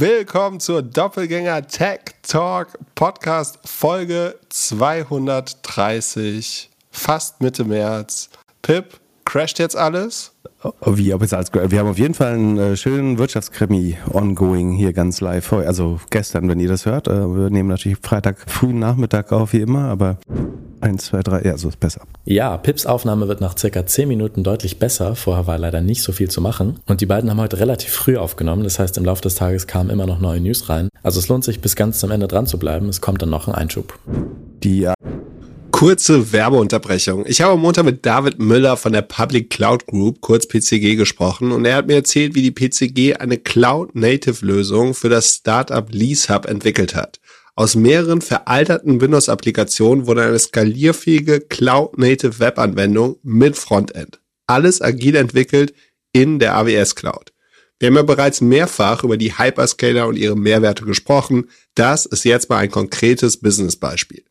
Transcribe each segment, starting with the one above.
willkommen zur Doppelgänger Tech Talk Podcast Folge 230, fast Mitte März. Pip, crasht jetzt alles? Oh, wie, ob jetzt alles, wir haben auf jeden Fall einen äh, schönen Wirtschaftskrimi ongoing hier ganz live. Also gestern, wenn ihr das hört. Äh, wir nehmen natürlich Freitag frühen Nachmittag auf, wie immer, aber eins, zwei, drei, ja, so ist besser. Ja, Pips Aufnahme wird nach circa zehn Minuten deutlich besser. Vorher war leider nicht so viel zu machen. Und die beiden haben heute relativ früh aufgenommen. Das heißt, im Laufe des Tages kamen immer noch neue News rein. Also es lohnt sich, bis ganz zum Ende dran zu bleiben. Es kommt dann noch ein Einschub. Die Kurze Werbeunterbrechung. Ich habe am Montag mit David Müller von der Public Cloud Group, kurz PCG, gesprochen und er hat mir erzählt, wie die PCG eine Cloud-Native-Lösung für das Startup LeaseHub entwickelt hat. Aus mehreren veralterten Windows-Applikationen wurde eine skalierfähige Cloud-Native Web-Anwendung mit Frontend. Alles agil entwickelt in der AWS Cloud. Wir haben ja bereits mehrfach über die Hyperscaler und ihre Mehrwerte gesprochen. Das ist jetzt mal ein konkretes Business-Beispiel.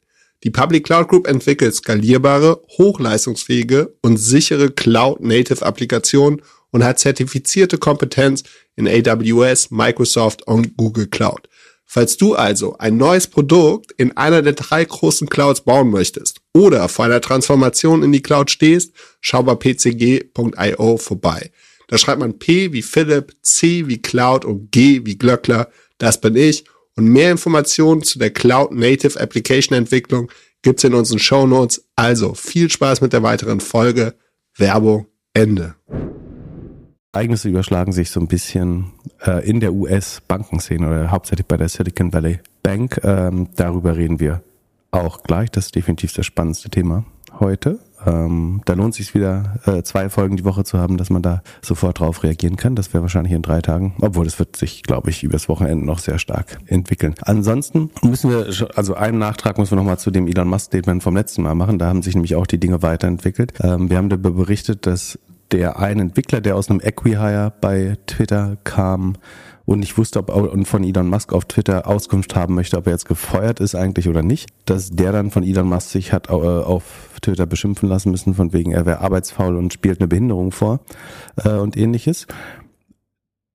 Die Public Cloud Group entwickelt skalierbare, hochleistungsfähige und sichere Cloud-Native-Applikationen und hat zertifizierte Kompetenz in AWS, Microsoft und Google Cloud. Falls du also ein neues Produkt in einer der drei großen Clouds bauen möchtest oder vor einer Transformation in die Cloud stehst, schau bei pcg.io vorbei. Da schreibt man P wie Philipp, C wie Cloud und G wie Glöckler. Das bin ich und mehr Informationen zu der Cloud Native Application Entwicklung gibt's in unseren Show Notes. Also viel Spaß mit der weiteren Folge. Werbung Ende. Ereignisse überschlagen sich so ein bisschen äh, in der US-Bankenszene oder hauptsächlich bei der Silicon Valley Bank. Ähm, darüber reden wir auch gleich. Das ist definitiv das spannendste Thema heute. Ähm, da lohnt sich wieder, äh, zwei Folgen die Woche zu haben, dass man da sofort drauf reagieren kann. Das wäre wahrscheinlich in drei Tagen, obwohl das wird sich, glaube ich, übers Wochenende noch sehr stark entwickeln. Ansonsten müssen wir, also einen Nachtrag müssen wir nochmal zu dem Elon Musk Statement vom letzten Mal machen. Da haben sich nämlich auch die Dinge weiterentwickelt. Ähm, wir haben darüber berichtet, dass der ein Entwickler, der aus einem Equihire bei Twitter kam, und ich wusste, ob und von Elon Musk auf Twitter Auskunft haben möchte, ob er jetzt gefeuert ist eigentlich oder nicht, dass der dann von Elon Musk sich hat äh, auf Twitter beschimpfen lassen müssen, von wegen er wäre arbeitsfaul und spielt eine Behinderung vor äh, und ähnliches.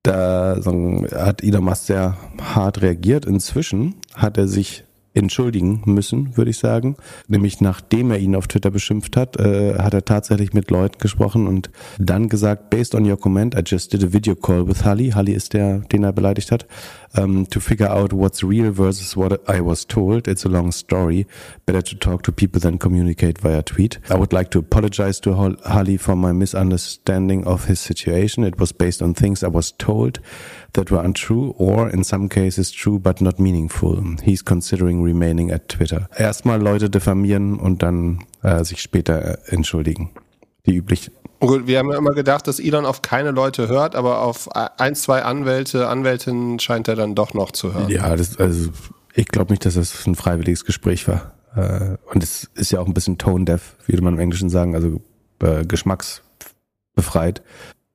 Da so, hat Elon Musk sehr hart reagiert. Inzwischen hat er sich entschuldigen müssen, würde ich sagen. Nämlich nachdem er ihn auf Twitter beschimpft hat, äh, hat er tatsächlich mit Leuten gesprochen und dann gesagt, based on your comment, I just did a video call with Hali. Hali ist der, den er beleidigt hat um, to figure out what's real versus what I was told. It's a long story. Better to talk to people than communicate via tweet. I would like to apologize to Hali for my misunderstanding of his situation. It was based on things I was told that were untrue or in some cases true but not meaningful. He's considering remaining at Twitter. Erstmal Leute diffamieren und dann äh, sich später äh, entschuldigen. Die üblichen Gut, wir haben ja immer gedacht, dass Elon auf keine Leute hört, aber auf ein, zwei Anwälte, Anwältinnen scheint er dann doch noch zu hören. Ja, das, also ich glaube nicht, dass das ein freiwilliges Gespräch war. Äh, und es ist ja auch ein bisschen tone-deaf, würde man im Englischen sagen, also äh, geschmacksbefreit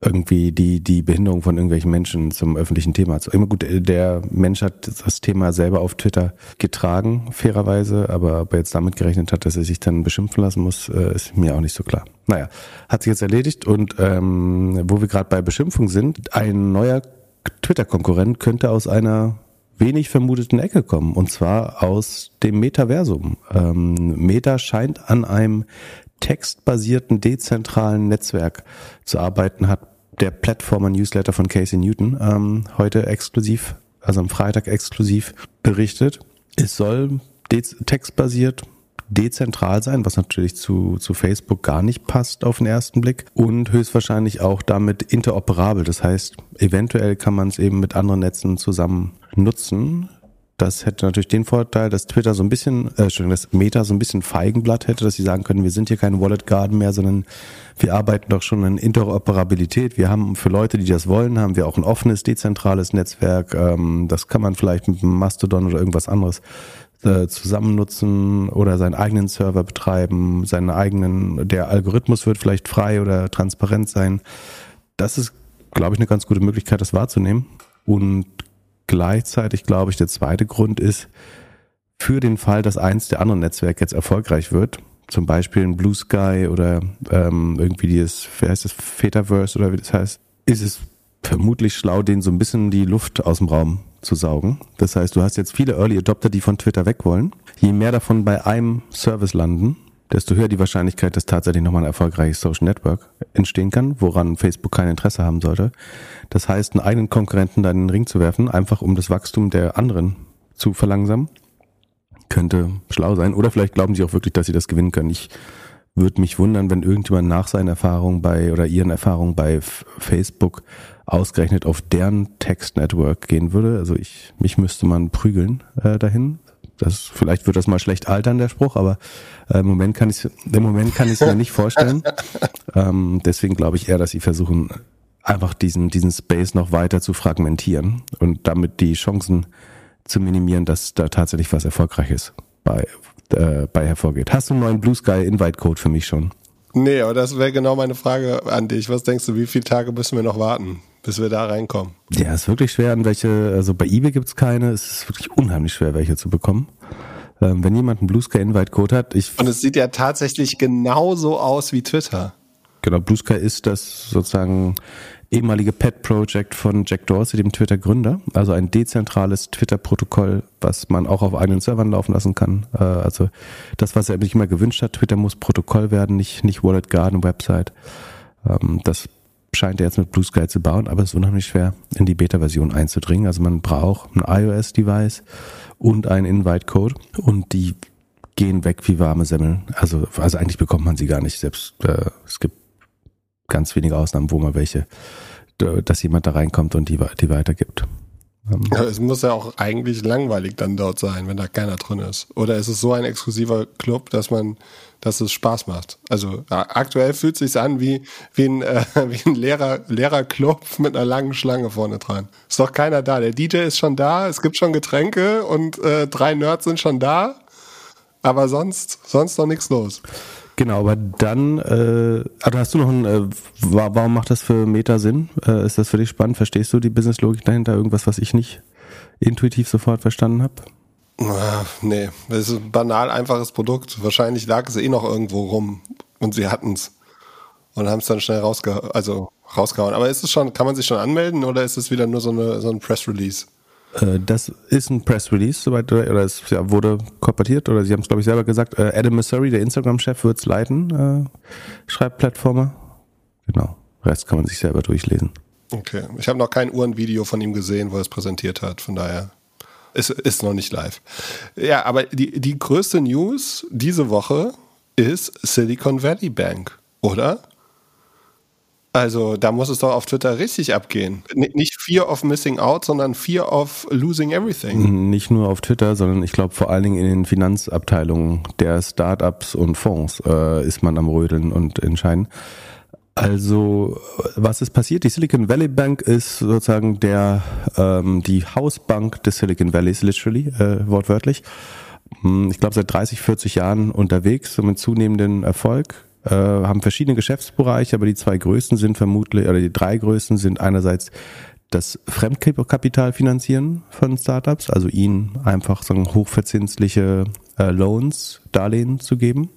irgendwie die, die Behinderung von irgendwelchen Menschen zum öffentlichen Thema zu. Immer gut, der Mensch hat das Thema selber auf Twitter getragen, fairerweise, aber ob er jetzt damit gerechnet hat, dass er sich dann beschimpfen lassen muss, äh, ist mir auch nicht so klar. Naja, hat sich jetzt erledigt und ähm, wo wir gerade bei Beschimpfung sind, ein neuer Twitter-Konkurrent könnte aus einer wenig vermuteten Ecke kommen, und zwar aus dem Metaversum. Ähm, Meta scheint an einem textbasierten, dezentralen Netzwerk zu arbeiten, hat der Plattformer-Newsletter von Casey Newton ähm, heute exklusiv, also am Freitag exklusiv berichtet. Es soll textbasiert dezentral sein, was natürlich zu, zu Facebook gar nicht passt auf den ersten Blick und höchstwahrscheinlich auch damit interoperabel. Das heißt, eventuell kann man es eben mit anderen Netzen zusammen nutzen. Das hätte natürlich den Vorteil, dass Twitter so ein bisschen, äh, Entschuldigung, dass Meta so ein bisschen Feigenblatt hätte, dass sie sagen können, wir sind hier kein Wallet Garden mehr, sondern wir arbeiten doch schon in Interoperabilität. Wir haben für Leute, die das wollen, haben wir auch ein offenes, dezentrales Netzwerk. Ähm, das kann man vielleicht mit einem Mastodon oder irgendwas anderes äh, zusammen nutzen oder seinen eigenen Server betreiben, seinen eigenen, der Algorithmus wird vielleicht frei oder transparent sein. Das ist, glaube ich, eine ganz gute Möglichkeit, das wahrzunehmen. Und gleichzeitig glaube ich, der zweite Grund ist, für den Fall, dass eins der anderen Netzwerke jetzt erfolgreich wird, zum Beispiel ein Blue Sky oder ähm, irgendwie dieses, wie heißt das, Fetaverse oder wie das heißt, ist es vermutlich schlau, denen so ein bisschen die Luft aus dem Raum zu saugen. Das heißt, du hast jetzt viele Early Adopter, die von Twitter weg wollen. Je mehr davon bei einem Service landen, desto höher die Wahrscheinlichkeit, dass tatsächlich nochmal ein erfolgreiches Social Network entstehen kann, woran Facebook kein Interesse haben sollte. Das heißt, einen eigenen Konkurrenten da in den Ring zu werfen, einfach um das Wachstum der anderen zu verlangsamen, könnte schlau sein. Oder vielleicht glauben sie auch wirklich, dass sie das gewinnen können. Ich würde mich wundern, wenn irgendjemand nach seinen Erfahrungen bei oder ihren Erfahrungen bei Facebook ausgerechnet auf deren Text-Network gehen würde. Also ich, mich müsste man prügeln äh, dahin. Das, vielleicht wird das mal schlecht altern, der Spruch, aber äh, im Moment kann ich im Moment kann ich es mir nicht vorstellen. Ähm, deswegen glaube ich eher, dass sie versuchen, einfach diesen, diesen Space noch weiter zu fragmentieren und damit die Chancen zu minimieren, dass da tatsächlich was Erfolgreiches bei, äh, bei hervorgeht. Hast du einen neuen Blue Sky Invite Code für mich schon? Nee, aber das wäre genau meine Frage an dich. Was denkst du, wie viele Tage müssen wir noch warten, bis wir da reinkommen? Ja, ist wirklich schwer, an welche, also bei eBay gibt's keine, es ist wirklich unheimlich schwer, welche zu bekommen. Ähm, wenn jemand einen Blue Sky Invite Code hat, ich. Und es sieht ja tatsächlich genauso aus wie Twitter. Genau, Blue Sky ist das sozusagen ehemalige Pet Project von Jack Dorsey, dem Twitter-Gründer. Also ein dezentrales Twitter-Protokoll, was man auch auf eigenen Servern laufen lassen kann. Äh, also das, was er sich immer gewünscht hat, Twitter muss Protokoll werden, nicht, nicht Wallet Garden Website. Ähm, das scheint er jetzt mit Blue Sky zu bauen, aber es ist unheimlich schwer, in die Beta-Version einzudringen. Also man braucht ein iOS-Device und einen Invite-Code und die gehen weg wie warme Semmeln. Also, also eigentlich bekommt man sie gar nicht. Selbst äh, es gibt ganz wenige Ausnahmen, wo man welche, dass jemand da reinkommt und die, die weitergibt. Ähm, ja, es muss ja auch eigentlich langweilig dann dort sein, wenn da keiner drin ist. Oder ist es so ein exklusiver Club, dass man, dass es Spaß macht? Also aktuell fühlt es sich an wie, wie ein, äh, wie ein leerer, leerer Club mit einer langen Schlange vorne dran. Ist doch keiner da. Der DJ ist schon da, es gibt schon Getränke und äh, drei Nerds sind schon da. Aber sonst, sonst noch nichts los. Genau, aber dann, äh, also hast du noch ein, äh, warum macht das für Meta Sinn? Äh, ist das für dich spannend? Verstehst du die Businesslogik dahinter? Irgendwas, was ich nicht intuitiv sofort verstanden habe? Ah, nee, das ist ein banal einfaches Produkt. Wahrscheinlich lag es eh noch irgendwo rum und sie hatten es und haben es dann schnell rausge also rausgehauen. Aber ist es schon, kann man sich schon anmelden oder ist es wieder nur so, eine, so ein Press Release? Äh, das ist ein Press Release, soweit oder es wurde korportiert oder Sie haben es glaube ich selber gesagt. Äh, Adam Missouri, der Instagram-Chef, wird es leiten, äh, schreibt Plattformer. Genau. Rest kann man sich selber durchlesen. Okay. Ich habe noch kein Uhrenvideo von ihm gesehen, wo er es präsentiert hat. Von daher ist, ist noch nicht live. Ja, aber die, die größte News diese Woche ist Silicon Valley Bank, oder? Also da muss es doch auf Twitter richtig abgehen. nicht Fear of Missing Out, sondern Fear of Losing Everything. Nicht nur auf Twitter, sondern ich glaube vor allen Dingen in den Finanzabteilungen der Startups und Fonds äh, ist man am Rödeln und entscheiden. Also was ist passiert? Die Silicon Valley Bank ist sozusagen der ähm, die Hausbank des Silicon Valleys, literally, äh, wortwörtlich. Hm, ich glaube seit 30, 40 Jahren unterwegs und mit zunehmendem Erfolg äh, haben verschiedene Geschäftsbereiche, aber die zwei größten sind vermutlich, oder die drei größten sind einerseits das Fremdkapital finanzieren von Startups, also ihnen einfach so hochverzinsliche äh, Loans, Darlehen zu geben,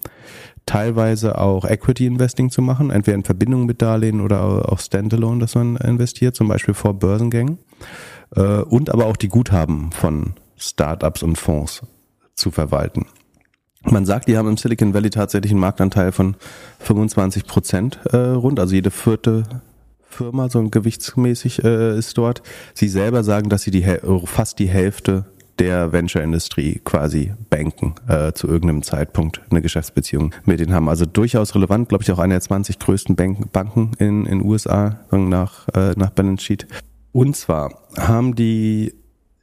teilweise auch Equity Investing zu machen, entweder in Verbindung mit Darlehen oder auch Standalone, dass man investiert, zum Beispiel vor Börsengängen, äh, und aber auch die Guthaben von Startups und Fonds zu verwalten. Man sagt, die haben im Silicon Valley tatsächlich einen Marktanteil von 25 Prozent äh, rund, also jede vierte Firma, so gewichtsmäßig äh, ist dort. Sie selber sagen, dass sie die fast die Hälfte der Venture-Industrie quasi banken, äh, zu irgendeinem Zeitpunkt eine Geschäftsbeziehung mit denen haben. Also durchaus relevant, glaube ich, auch eine der 20 größten Banken in den USA nach, äh, nach Balance Sheet. Und zwar haben die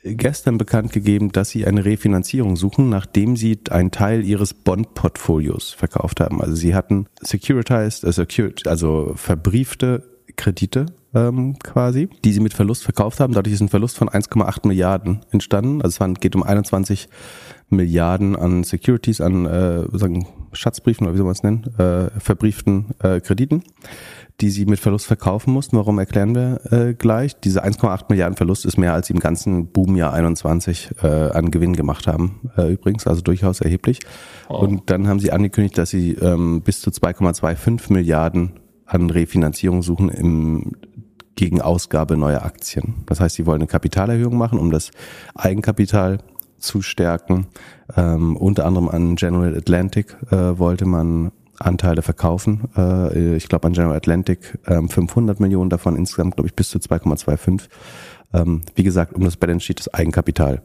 gestern bekannt gegeben, dass sie eine Refinanzierung suchen, nachdem sie einen Teil ihres Bond-Portfolios verkauft haben. Also sie hatten securitized, äh, also verbriefte Kredite ähm, quasi, die sie mit Verlust verkauft haben. Dadurch ist ein Verlust von 1,8 Milliarden entstanden. Also es geht um 21 Milliarden an Securities, an äh, sagen Schatzbriefen oder wie soll man es nennen, äh, verbrieften äh, Krediten die sie mit Verlust verkaufen mussten. Warum erklären wir äh, gleich? Diese 1,8 Milliarden Verlust ist mehr, als sie im ganzen Boomjahr 21 äh, an Gewinn gemacht haben, äh, übrigens, also durchaus erheblich. Oh. Und dann haben sie angekündigt, dass sie ähm, bis zu 2,25 Milliarden an Refinanzierung suchen im gegen Ausgabe neuer Aktien. Das heißt, sie wollen eine Kapitalerhöhung machen, um das Eigenkapital zu stärken. Ähm, unter anderem an General Atlantic äh, wollte man Anteile verkaufen. Äh, ich glaube an General Atlantic äh, 500 Millionen davon, insgesamt glaube ich bis zu 2,25. Ähm, wie gesagt, um das Balance Sheet, das Eigenkapital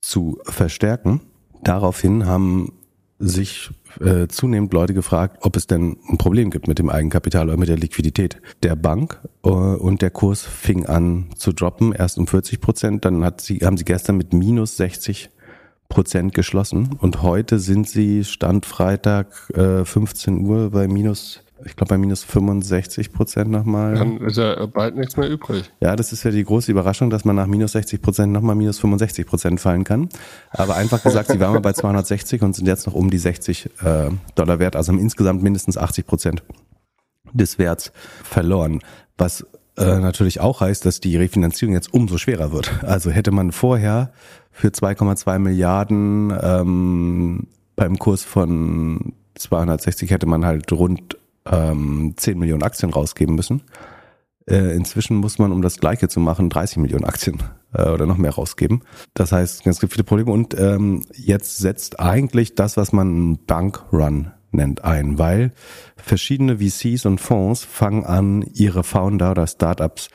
zu verstärken. Daraufhin haben sich äh, zunehmend Leute gefragt, ob es denn ein Problem gibt mit dem Eigenkapital oder mit der Liquidität der Bank. Äh, und der Kurs fing an zu droppen, erst um 40 Prozent. Dann hat sie, haben sie gestern mit minus 60 Prozent geschlossen. Und heute sind sie Stand Freitag äh, 15 Uhr bei minus ich glaube bei minus 65 Prozent nochmal. Dann ist ja bald nichts mehr übrig. Ja, das ist ja die große Überraschung, dass man nach minus 60 Prozent nochmal minus 65 Prozent fallen kann. Aber einfach gesagt, sie waren mal bei 260 und sind jetzt noch um die 60 äh, Dollar wert, also haben insgesamt mindestens 80 Prozent des Werts verloren. Was äh, natürlich auch heißt, dass die Refinanzierung jetzt umso schwerer wird. Also hätte man vorher für 2,2 Milliarden ähm, beim Kurs von 260 hätte man halt rund ähm, 10 Millionen Aktien rausgeben müssen. Äh, inzwischen muss man, um das Gleiche zu machen, 30 Millionen Aktien äh, oder noch mehr rausgeben. Das heißt, es gibt viele Probleme und ähm, jetzt setzt eigentlich das, was man Bankrun nennt, ein, weil verschiedene VCs und Fonds fangen an, ihre Founder oder Startups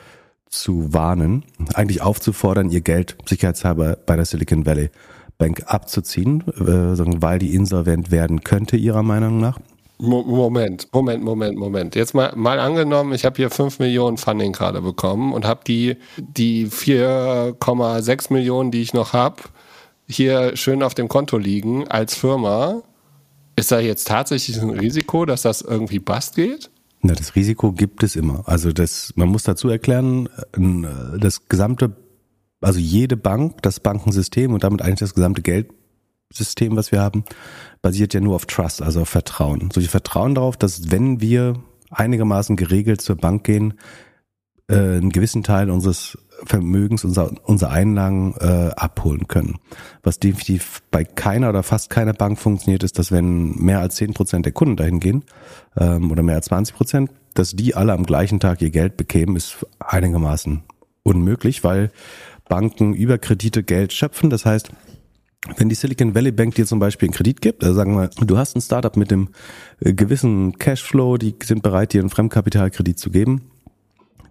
zu warnen, eigentlich aufzufordern, ihr Geld sicherheitshalber bei der Silicon Valley Bank abzuziehen, äh, weil die insolvent werden könnte, ihrer Meinung nach. Moment, Moment, Moment, Moment. Jetzt mal, mal angenommen, ich habe hier 5 Millionen Funding gerade bekommen und habe die, die 4,6 Millionen, die ich noch habe, hier schön auf dem Konto liegen als Firma. Ist da jetzt tatsächlich ein Risiko, dass das irgendwie bast geht? Na, das Risiko gibt es immer. Also das, man muss dazu erklären, das gesamte, also jede Bank, das Bankensystem und damit eigentlich das gesamte Geld System, was wir haben, basiert ja nur auf Trust, also auf Vertrauen. So, wir vertrauen darauf, dass wenn wir einigermaßen geregelt zur Bank gehen, äh, einen gewissen Teil unseres Vermögens, unser, unsere Einlagen äh, abholen können. Was definitiv bei keiner oder fast keiner Bank funktioniert, ist, dass wenn mehr als zehn Prozent der Kunden dahin gehen ähm, oder mehr als 20 Prozent, dass die alle am gleichen Tag ihr Geld bekämen, ist einigermaßen unmöglich, weil Banken über Kredite Geld schöpfen. Das heißt, wenn die Silicon Valley Bank dir zum Beispiel einen Kredit gibt, also sagen wir, du hast ein Startup mit dem äh, gewissen Cashflow, die sind bereit, dir einen Fremdkapitalkredit zu geben.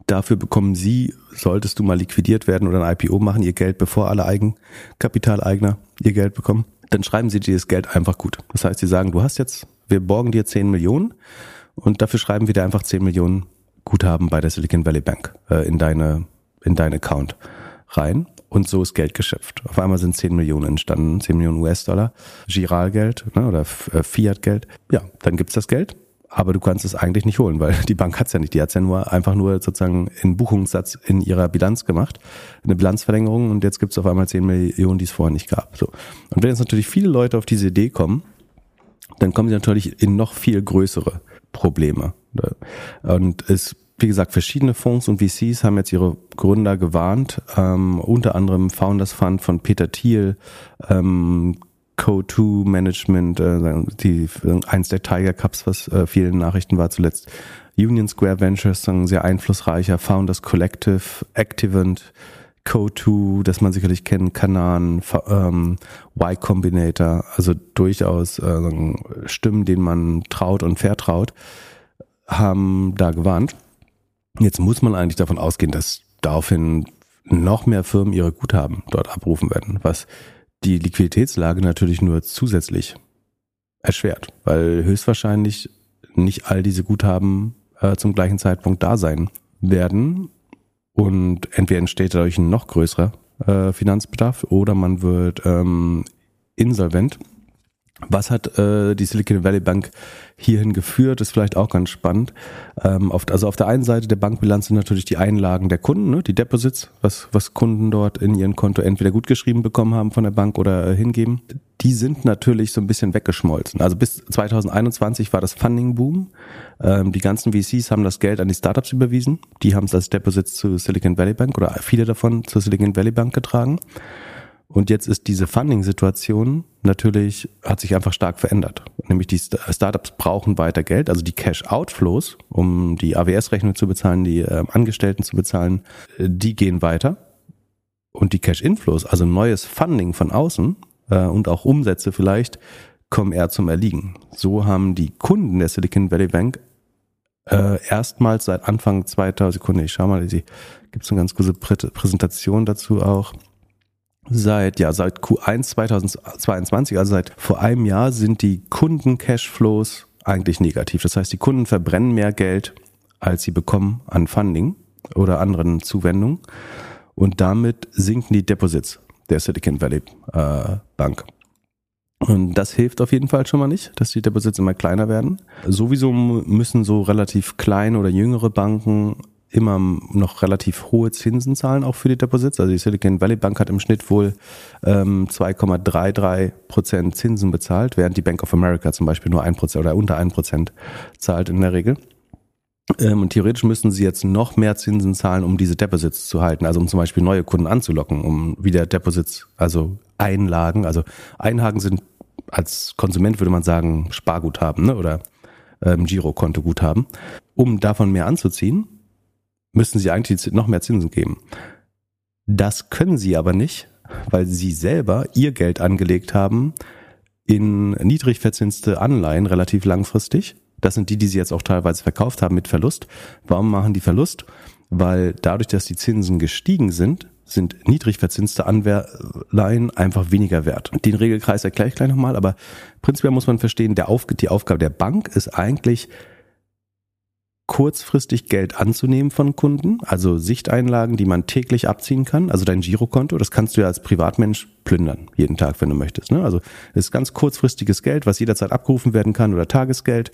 Dafür bekommen sie, solltest du mal liquidiert werden oder ein IPO machen, ihr Geld, bevor alle Eigenkapitaleigner ihr Geld bekommen, dann schreiben sie dir das Geld einfach gut. Das heißt, sie sagen, du hast jetzt, wir borgen dir 10 Millionen und dafür schreiben wir dir einfach 10 Millionen Guthaben bei der Silicon Valley Bank äh, in deine, in dein Account rein und so ist Geld geschöpft. Auf einmal sind 10 Millionen entstanden, 10 Millionen US-Dollar, Giralgeld ne, oder äh, Fiat-Geld. Ja, dann gibt's das Geld, aber du kannst es eigentlich nicht holen, weil die Bank hat's ja nicht. Die hat's ja nur einfach nur sozusagen in Buchungssatz in ihrer Bilanz gemacht, eine Bilanzverlängerung und jetzt gibt's auf einmal 10 Millionen, die es vorher nicht gab. So. Und wenn jetzt natürlich viele Leute auf diese Idee kommen, dann kommen sie natürlich in noch viel größere Probleme. Und es wie gesagt, verschiedene Fonds und VCs haben jetzt ihre Gründer gewarnt, ähm, unter anderem Founders Fund von Peter Thiel, ähm, Co2 Management, äh, die, eins der Tiger Cups, was äh, vielen Nachrichten war zuletzt. Union Square Ventures, ein sehr einflussreicher Founders Collective, Activant, Co2, das man sicherlich kennt, Kanan, ähm, Y Combinator, also durchaus äh, Stimmen, denen man traut und vertraut, haben da gewarnt. Jetzt muss man eigentlich davon ausgehen, dass daraufhin noch mehr Firmen ihre Guthaben dort abrufen werden, was die Liquiditätslage natürlich nur zusätzlich erschwert, weil höchstwahrscheinlich nicht all diese Guthaben äh, zum gleichen Zeitpunkt da sein werden. Und entweder entsteht dadurch ein noch größerer äh, Finanzbedarf oder man wird ähm, insolvent was hat äh, die Silicon Valley Bank hierhin geführt? Ist vielleicht auch ganz spannend. Ähm, auf, also auf der einen Seite der Bankbilanz sind natürlich die Einlagen der Kunden, ne, die Deposits, was, was Kunden dort in ihren Konto entweder gut geschrieben bekommen haben von der Bank oder äh, hingeben. Die sind natürlich so ein bisschen weggeschmolzen. Also bis 2021 war das Funding-Boom. Ähm, die ganzen VCs haben das Geld an die Startups überwiesen. Die haben es als Deposits zu Silicon Valley Bank oder viele davon zur Silicon Valley Bank getragen. Und jetzt ist diese Funding-Situation natürlich, hat sich einfach stark verändert. Nämlich die Startups brauchen weiter Geld, also die Cash-Outflows, um die AWS-Rechnung zu bezahlen, die äh, Angestellten zu bezahlen, äh, die gehen weiter. Und die Cash-Inflows, also neues Funding von außen äh, und auch Umsätze vielleicht, kommen eher zum Erliegen. So haben die Kunden der Silicon Valley Bank äh, erstmals seit Anfang 2000, Sekunde, ich schau mal, gibt es eine ganz gute Präsentation dazu auch Seit, ja, seit Q1 2022, also seit vor einem Jahr, sind die Kunden-Cashflows eigentlich negativ. Das heißt, die Kunden verbrennen mehr Geld, als sie bekommen an Funding oder anderen Zuwendungen. Und damit sinken die Deposits der Silicon Valley äh, Bank. Und das hilft auf jeden Fall schon mal nicht, dass die Deposits immer kleiner werden. Sowieso müssen so relativ kleine oder jüngere Banken immer noch relativ hohe Zinsen zahlen, auch für die Deposits. Also die Silicon Valley Bank hat im Schnitt wohl ähm, 2,33 Prozent Zinsen bezahlt, während die Bank of America zum Beispiel nur ein Prozent oder unter ein Prozent zahlt in der Regel. Ähm, und theoretisch müssten sie jetzt noch mehr Zinsen zahlen, um diese Deposits zu halten, also um zum Beispiel neue Kunden anzulocken, um wieder Deposits, also Einlagen, also Einlagen sind als Konsument würde man sagen Sparguthaben ne? oder ähm, Girokonto-Guthaben. Um davon mehr anzuziehen, müssten sie eigentlich noch mehr Zinsen geben. Das können sie aber nicht, weil sie selber ihr Geld angelegt haben in niedrig verzinste Anleihen relativ langfristig. Das sind die, die sie jetzt auch teilweise verkauft haben mit Verlust. Warum machen die Verlust? Weil dadurch, dass die Zinsen gestiegen sind, sind niedrig verzinste Anleihen einfach weniger wert. Den Regelkreis erkläre ich gleich nochmal, aber prinzipiell muss man verstehen, der Auf die Aufgabe der Bank ist eigentlich, kurzfristig Geld anzunehmen von Kunden, also Sichteinlagen, die man täglich abziehen kann, also dein Girokonto, das kannst du ja als Privatmensch plündern, jeden Tag, wenn du möchtest. Ne? Also das ist ganz kurzfristiges Geld, was jederzeit abgerufen werden kann oder Tagesgeld.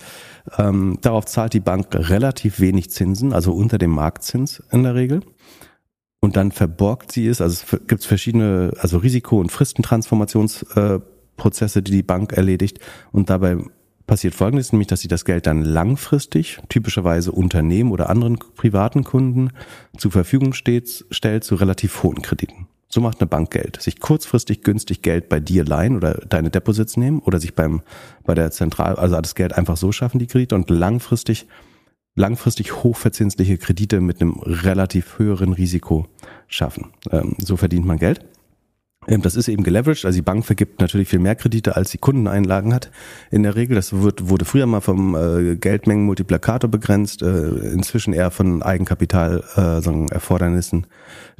Ähm, darauf zahlt die Bank relativ wenig Zinsen, also unter dem Marktzins in der Regel. Und dann verborgt sie es, also es gibt verschiedene, also Risiko- und Fristentransformationsprozesse, die die Bank erledigt und dabei passiert Folgendes, nämlich dass sie das Geld dann langfristig, typischerweise Unternehmen oder anderen privaten Kunden, zur Verfügung steht, stellt zu relativ hohen Krediten. So macht eine Bank Geld. Sich kurzfristig günstig Geld bei dir leihen oder deine Deposits nehmen oder sich beim, bei der Zentral, also das Geld einfach so schaffen, die Kredite und langfristig, langfristig hochverzinsliche Kredite mit einem relativ höheren Risiko schaffen. Ähm, so verdient man Geld. Ähm, das ist eben geleveraged, also die Bank vergibt natürlich viel mehr Kredite, als sie Kundeneinlagen hat. In der Regel, das wird, wurde früher mal vom äh, Geldmengenmultiplikator begrenzt, äh, inzwischen eher von Eigenkapital, äh, Erfordernissen,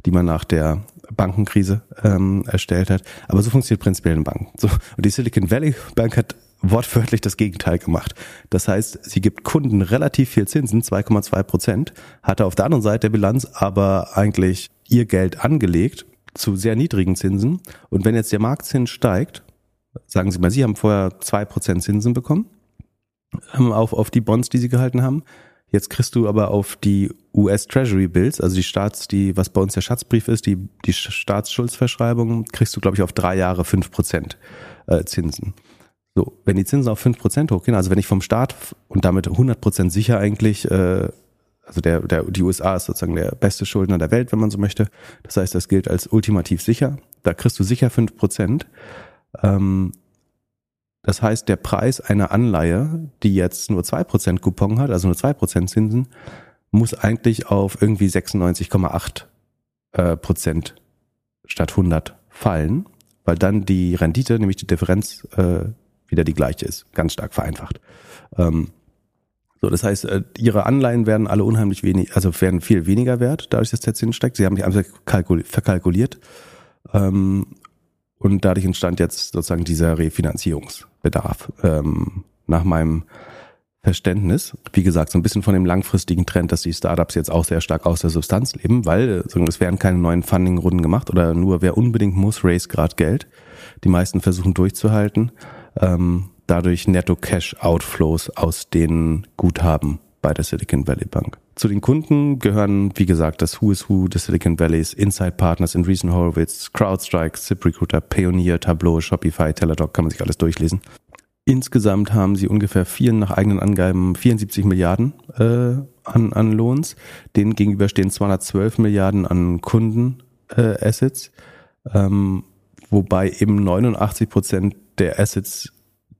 die man nach der Bankenkrise ähm, erstellt hat. Aber so funktioniert prinzipiell eine Bank. So, und die Silicon Valley Bank hat wortwörtlich das Gegenteil gemacht. Das heißt, sie gibt Kunden relativ viel Zinsen, 2,2 Prozent, hatte auf der anderen Seite der Bilanz aber eigentlich ihr Geld angelegt zu sehr niedrigen Zinsen. Und wenn jetzt der Marktzins steigt, sagen Sie mal, Sie haben vorher zwei Prozent Zinsen bekommen ähm, auf, auf die Bonds, die Sie gehalten haben. Jetzt kriegst du aber auf die US Treasury Bills, also die Staats, die, was bei uns der Schatzbrief ist, die, die Staatsschuldsverschreibung, kriegst du, glaube ich, auf drei Jahre fünf Prozent äh, Zinsen. So, wenn die Zinsen auf fünf Prozent hochgehen, also wenn ich vom Staat und damit 100 Prozent sicher eigentlich äh, also der, der, die USA ist sozusagen der beste Schuldner der Welt, wenn man so möchte. Das heißt, das gilt als ultimativ sicher. Da kriegst du sicher fünf Prozent. Ähm, das heißt, der Preis einer Anleihe, die jetzt nur zwei Prozent Coupon hat, also nur zwei Prozent Zinsen, muss eigentlich auf irgendwie 96,8 äh, Prozent statt 100 fallen, weil dann die Rendite, nämlich die Differenz, äh, wieder die gleiche ist. Ganz stark vereinfacht. Ähm, so, das heißt, äh, ihre Anleihen werden alle unheimlich wenig, also werden viel weniger wert, dadurch, dass der Zins steigt. Sie haben die einfach verkalkuliert. Ähm, und dadurch entstand jetzt sozusagen dieser Refinanzierungsbedarf. Ähm, nach meinem Verständnis, wie gesagt, so ein bisschen von dem langfristigen Trend, dass die Startups jetzt auch sehr stark aus der Substanz leben, weil äh, es werden keine neuen Funding-Runden gemacht oder nur wer unbedingt muss, raise gerade Geld. Die meisten versuchen durchzuhalten. Ähm, dadurch Netto-Cash-Outflows aus den Guthaben bei der Silicon Valley Bank. Zu den Kunden gehören, wie gesagt, das Who is Who des Silicon Valleys, Inside Partners, Andreessen Horowitz, CrowdStrike, ZipRecruiter, Payoneer, Tableau, Shopify, Teladoc, kann man sich alles durchlesen. Insgesamt haben sie ungefähr vier, nach eigenen Angaben 74 Milliarden äh, an, an Lohns. Denen gegenüber stehen 212 Milliarden an Kunden-Assets. Äh, ähm, wobei eben 89 Prozent der Assets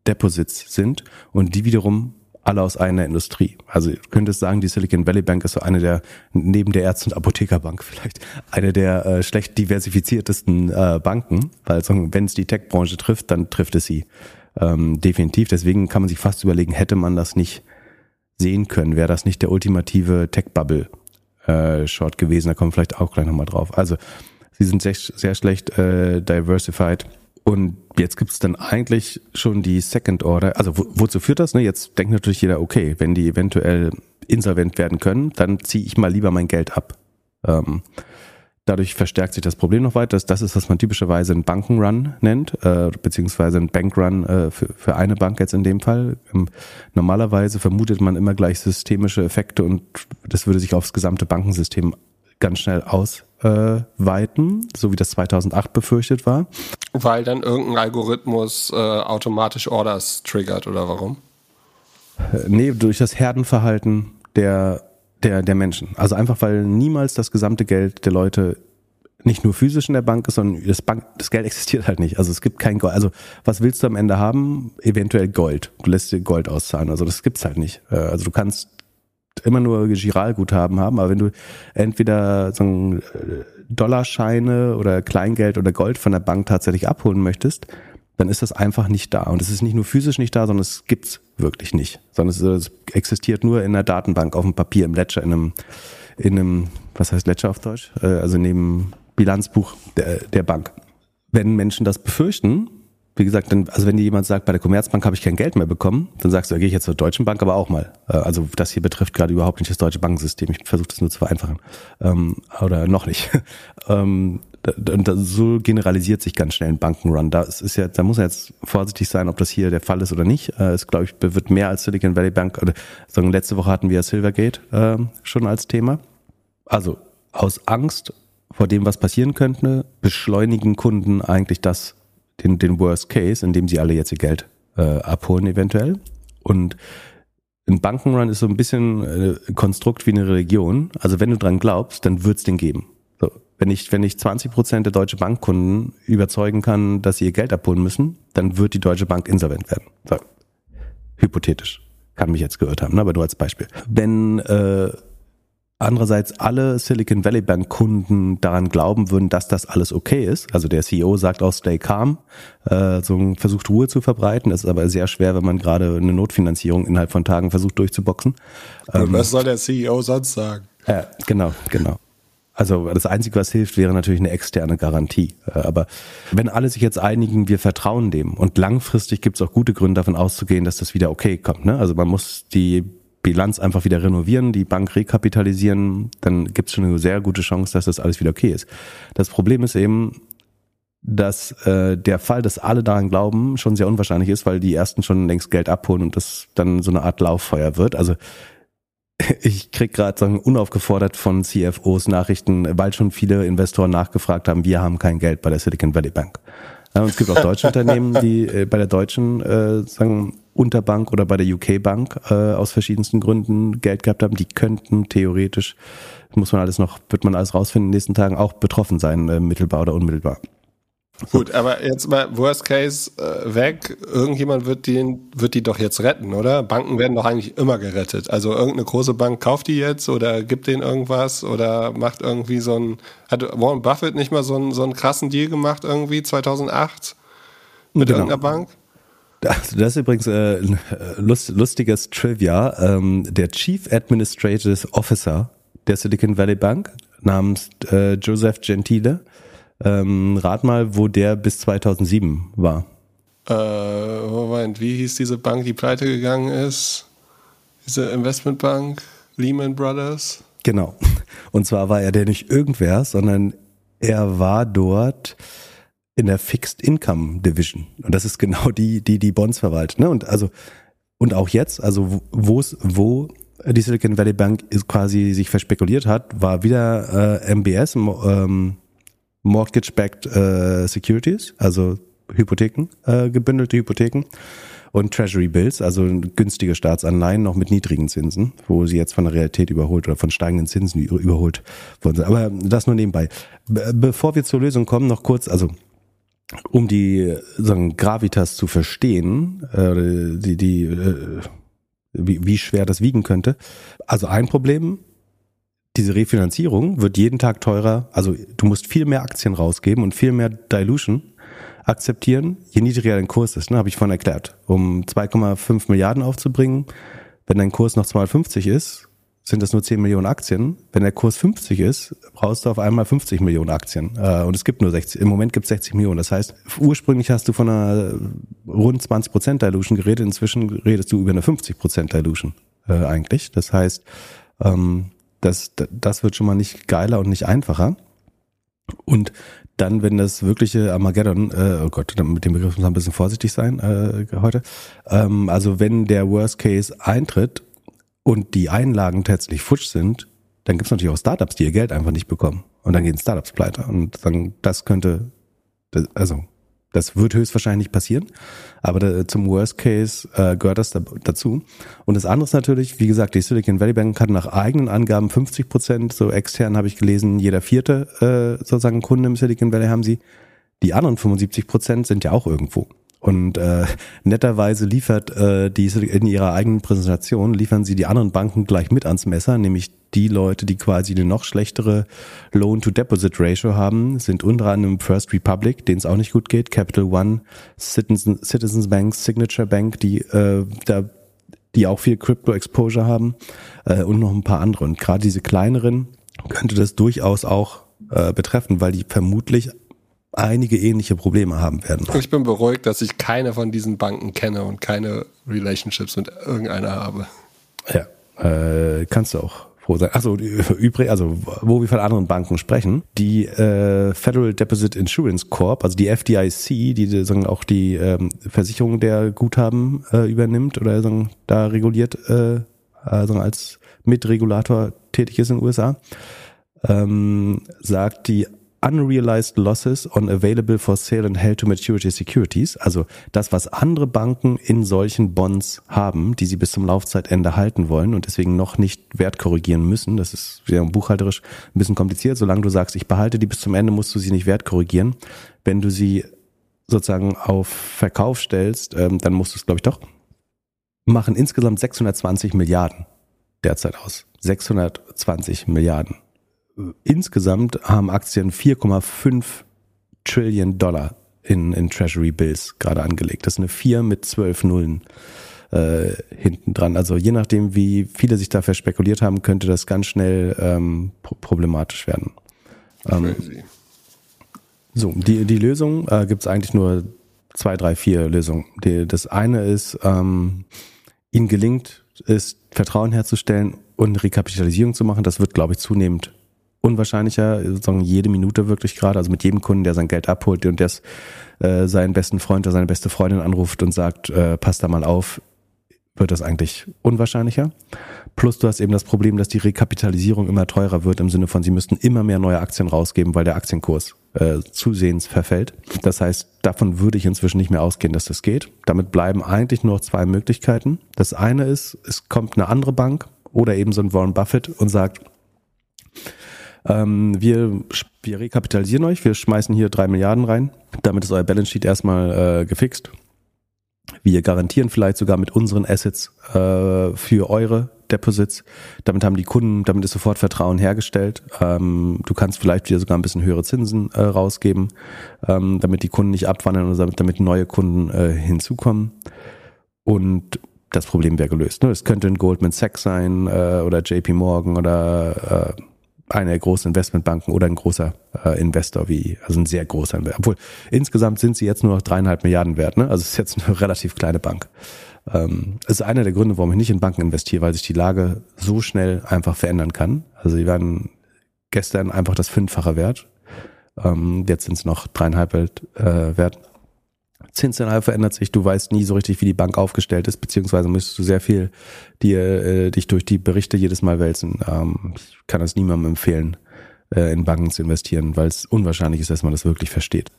Deposits sind und die wiederum alle aus einer Industrie. Also du könntest sagen, die Silicon Valley Bank ist so eine der, neben der Ärzte- und Apothekerbank vielleicht, eine der äh, schlecht diversifiziertesten äh, Banken, weil wenn es die Tech-Branche trifft, dann trifft es sie ähm, definitiv. Deswegen kann man sich fast überlegen, hätte man das nicht sehen können, wäre das nicht der ultimative Tech-Bubble äh, gewesen. Da kommen wir vielleicht auch gleich nochmal drauf. Also sie sind sehr, sehr schlecht äh, diversified. Und jetzt gibt es dann eigentlich schon die Second Order. Also wo, wozu führt das? Ne? Jetzt denkt natürlich jeder, okay, wenn die eventuell insolvent werden können, dann ziehe ich mal lieber mein Geld ab. Ähm, dadurch verstärkt sich das Problem noch weiter. Das, das ist, was man typischerweise einen Bankenrun nennt, äh, beziehungsweise einen Bankrun äh, für, für eine Bank jetzt in dem Fall. Ähm, normalerweise vermutet man immer gleich systemische Effekte und das würde sich aufs gesamte Bankensystem ganz schnell ausweiten, äh, so wie das 2008 befürchtet war. Weil dann irgendein Algorithmus äh, automatisch Orders triggert oder warum? Äh, nee, durch das Herdenverhalten der, der, der Menschen. Also einfach, weil niemals das gesamte Geld der Leute nicht nur physisch in der Bank ist, sondern das, Bank, das Geld existiert halt nicht. Also es gibt kein Gold. Also was willst du am Ende haben? Eventuell Gold. Du lässt dir Gold auszahlen. Also das gibt's halt nicht. Äh, also du kannst immer nur Giralguthaben haben, aber wenn du entweder so ein äh, Dollarscheine oder Kleingeld oder Gold von der Bank tatsächlich abholen möchtest, dann ist das einfach nicht da. Und es ist nicht nur physisch nicht da, sondern es gibt's wirklich nicht. Sondern es, existiert nur in der Datenbank, auf dem Papier, im Ledger, in einem, in einem, was heißt Ledger auf Deutsch? Äh, also neben Bilanzbuch der, der Bank. Wenn Menschen das befürchten, wie gesagt, dann, also wenn dir jemand sagt, bei der Commerzbank habe ich kein Geld mehr bekommen, dann sagst du, da gehe ich jetzt zur Deutschen Bank aber auch mal. Äh, also das hier betrifft gerade überhaupt nicht das deutsche Bankensystem. Ich versuche das nur zu vereinfachen. Ähm, oder noch nicht. ähm, so generalisiert sich ganz schnell ein Bankenrun. Da ist ja, da muss er jetzt vorsichtig sein, ob das hier der Fall ist oder nicht. Äh, es glaube ich wird mehr als Silicon Valley Bank. Oder sagen letzte Woche hatten wir Silvergate äh, schon als Thema. Also aus Angst vor dem, was passieren könnte, beschleunigen Kunden eigentlich das den, den Worst Case, in dem sie alle jetzt ihr Geld äh, abholen eventuell. Und ein Bankenrun ist so ein bisschen äh, Konstrukt wie eine Religion. Also wenn du dran glaubst, dann wird's den geben. So, wenn ich wenn ich 20 Prozent der deutsche Bankkunden überzeugen kann, dass sie ihr Geld abholen müssen, dann wird die Deutsche Bank insolvent werden. So, hypothetisch. Kann mich jetzt gehört haben, ne? aber nur als Beispiel. Wenn äh, andererseits alle Silicon Valley Bank Kunden daran glauben würden, dass das alles okay ist. Also der CEO sagt auch stay calm, äh, so versucht Ruhe zu verbreiten. Das ist aber sehr schwer, wenn man gerade eine Notfinanzierung innerhalb von Tagen versucht durchzuboxen. Ähm, was soll der CEO sonst sagen? Äh, genau, genau. Also das Einzige, was hilft, wäre natürlich eine externe Garantie. Äh, aber wenn alle sich jetzt einigen, wir vertrauen dem und langfristig gibt es auch gute Gründe davon auszugehen, dass das wieder okay kommt. Ne? Also man muss die Bilanz einfach wieder renovieren, die Bank rekapitalisieren, dann gibt es schon eine sehr gute Chance, dass das alles wieder okay ist. Das Problem ist eben, dass äh, der Fall, dass alle daran glauben, schon sehr unwahrscheinlich ist, weil die ersten schon längst Geld abholen und das dann so eine Art Lauffeuer wird. Also ich krieg gerade sagen unaufgefordert von CFOs Nachrichten, weil schon viele Investoren nachgefragt haben, wir haben kein Geld bei der Silicon Valley Bank. Und es gibt auch deutsche Unternehmen, die äh, bei der deutschen äh, sagen Unterbank oder bei der UK Bank äh, aus verschiedensten Gründen Geld gehabt haben, die könnten theoretisch, muss man alles noch, wird man alles rausfinden in den nächsten Tagen, auch betroffen sein, äh, mittelbar oder unmittelbar. Gut, aber jetzt mal Worst Case äh, weg. Irgendjemand wird die, wird die doch jetzt retten, oder? Banken werden doch eigentlich immer gerettet. Also irgendeine große Bank kauft die jetzt oder gibt denen irgendwas oder macht irgendwie so ein. Hat Warren Buffett nicht mal so einen, so einen krassen Deal gemacht irgendwie 2008 mit genau. irgendeiner Bank? Das, das ist übrigens äh, ein äh, lust, lustiges Trivia. Ähm, der Chief Administrative Officer der Silicon Valley Bank namens äh, Joseph Gentile. Ähm, rat mal, wo der bis 2007 war. Äh, Moment, wie hieß diese Bank, die pleite gegangen ist? Diese Investmentbank, Lehman Brothers? Genau. Und zwar war er der nicht irgendwer, sondern er war dort in der Fixed Income Division. Und das ist genau die, die die Bonds verwaltet. Ne? Und also und auch jetzt, also wo wo die Silicon Valley Bank ist quasi sich verspekuliert hat, war wieder äh, MBS, ähm, Mortgage-backed äh, Securities, also Hypotheken, äh, gebündelte Hypotheken und Treasury Bills, also günstige Staatsanleihen noch mit niedrigen Zinsen, wo sie jetzt von der Realität überholt oder von steigenden Zinsen überholt worden sind. Aber das nur nebenbei. Be bevor wir zur Lösung kommen, noch kurz, also um die sagen, Gravitas zu verstehen, äh, die, die, äh, wie, wie schwer das wiegen könnte. Also ein Problem, diese Refinanzierung wird jeden Tag teurer. Also du musst viel mehr Aktien rausgeben und viel mehr Dilution akzeptieren, je niedriger dein Kurs ist, ne, habe ich vorhin erklärt. Um 2,5 Milliarden aufzubringen, wenn dein Kurs noch 250 ist, sind das nur 10 Millionen Aktien. Wenn der Kurs 50 ist, brauchst du auf einmal 50 Millionen Aktien. Äh, und es gibt nur 60, im Moment gibt es 60 Millionen. Das heißt, ursprünglich hast du von einer rund 20 Prozent Dilution geredet, inzwischen redest du über eine 50 Prozent Dilution äh, eigentlich. Das heißt, ähm, das, das wird schon mal nicht geiler und nicht einfacher. Und dann, wenn das wirkliche Armageddon, äh, oh Gott, mit dem Begriff muss man ein bisschen vorsichtig sein äh, heute. Ähm, also wenn der Worst Case eintritt und die Einlagen tatsächlich futsch sind, dann gibt es natürlich auch Startups, die ihr Geld einfach nicht bekommen. Und dann gehen Startups pleite. Und dann, das könnte, also das wird höchstwahrscheinlich passieren, aber da, zum Worst Case äh, gehört das da, dazu. Und das andere ist natürlich, wie gesagt, die Silicon Valley Bank hat nach eigenen Angaben 50 Prozent, so extern habe ich gelesen, jeder vierte äh, sozusagen Kunde im Silicon Valley haben sie. Die anderen 75 Prozent sind ja auch irgendwo. Und äh, netterweise liefert äh, die in ihrer eigenen Präsentation liefern sie die anderen Banken gleich mit ans Messer, nämlich die Leute, die quasi eine noch schlechtere Loan-to-Deposit-Ratio haben, sind unter anderem First Republic, denen es auch nicht gut geht, Capital One, Citizens, Citizens Bank, Signature Bank, die äh, da die auch viel Crypto-Exposure haben äh, und noch ein paar andere. Und gerade diese kleineren könnte das durchaus auch äh, betreffen, weil die vermutlich einige ähnliche Probleme haben werden. Ich bin beruhigt, dass ich keine von diesen Banken kenne und keine Relationships mit irgendeiner habe. Ja, äh, kannst du auch froh sein. Also übrig, also wo wir von anderen Banken sprechen, die äh, Federal Deposit Insurance Corp, also die FDIC, die sagen auch die ähm, Versicherung der Guthaben äh, übernimmt oder sagen da reguliert, äh, also als Mitregulator tätig ist in den USA, ähm, sagt die unrealized losses on available for sale and held to maturity securities, also das, was andere Banken in solchen Bonds haben, die sie bis zum Laufzeitende halten wollen und deswegen noch nicht wertkorrigieren müssen. Das ist ja buchhalterisch ein bisschen kompliziert. Solange du sagst, ich behalte die bis zum Ende, musst du sie nicht wertkorrigieren. Wenn du sie sozusagen auf Verkauf stellst, ähm, dann musst du es, glaube ich, doch machen insgesamt 620 Milliarden derzeit aus. 620 Milliarden insgesamt haben Aktien 4,5 Trillion Dollar in, in Treasury Bills gerade angelegt. Das ist eine 4 mit 12 Nullen äh, hinten dran. Also je nachdem, wie viele sich dafür spekuliert haben, könnte das ganz schnell ähm, problematisch werden. Ähm, so, die, die Lösung äh, gibt es eigentlich nur zwei, drei, vier Lösungen. Die, das eine ist, ähm, ihnen gelingt, ist Vertrauen herzustellen und Rekapitalisierung zu machen. Das wird, glaube ich, zunehmend unwahrscheinlicher, sozusagen jede Minute wirklich gerade, also mit jedem Kunden, der sein Geld abholt und der äh, seinen besten Freund oder seine beste Freundin anruft und sagt, äh, passt da mal auf, wird das eigentlich unwahrscheinlicher. Plus du hast eben das Problem, dass die Rekapitalisierung immer teurer wird im Sinne von, sie müssten immer mehr neue Aktien rausgeben, weil der Aktienkurs äh, zusehends verfällt. Das heißt, davon würde ich inzwischen nicht mehr ausgehen, dass das geht. Damit bleiben eigentlich nur noch zwei Möglichkeiten. Das eine ist, es kommt eine andere Bank oder eben so ein Warren Buffett und sagt, ähm, wir, wir rekapitalisieren euch, wir schmeißen hier drei Milliarden rein. Damit ist euer Balance Sheet erstmal äh, gefixt. Wir garantieren vielleicht sogar mit unseren Assets äh, für eure Deposits. Damit haben die Kunden, damit ist sofort Vertrauen hergestellt. Ähm, du kannst vielleicht wieder sogar ein bisschen höhere Zinsen äh, rausgeben, ähm, damit die Kunden nicht abwandern oder damit, damit neue Kunden äh, hinzukommen. Und das Problem wäre gelöst. Ne? Es könnte ein Goldman Sachs sein äh, oder JP Morgan oder äh, eine große Investmentbanken oder ein großer äh, Investor wie, also ein sehr großer Investor. Obwohl insgesamt sind sie jetzt nur noch dreieinhalb Milliarden wert, ne? Also es ist jetzt eine relativ kleine Bank. Ähm, ist einer der Gründe, warum ich nicht in Banken investiere, weil sich die Lage so schnell einfach verändern kann. Also sie waren gestern einfach das Fünffache wert. Ähm, jetzt sind es noch dreieinhalb äh, wert. Zinsinhalt verändert sich, du weißt nie so richtig, wie die Bank aufgestellt ist, beziehungsweise müsstest du sehr viel dir, äh, dich durch die Berichte jedes Mal wälzen. Ähm, ich kann das niemandem empfehlen, äh, in Banken zu investieren, weil es unwahrscheinlich ist, dass man das wirklich versteht.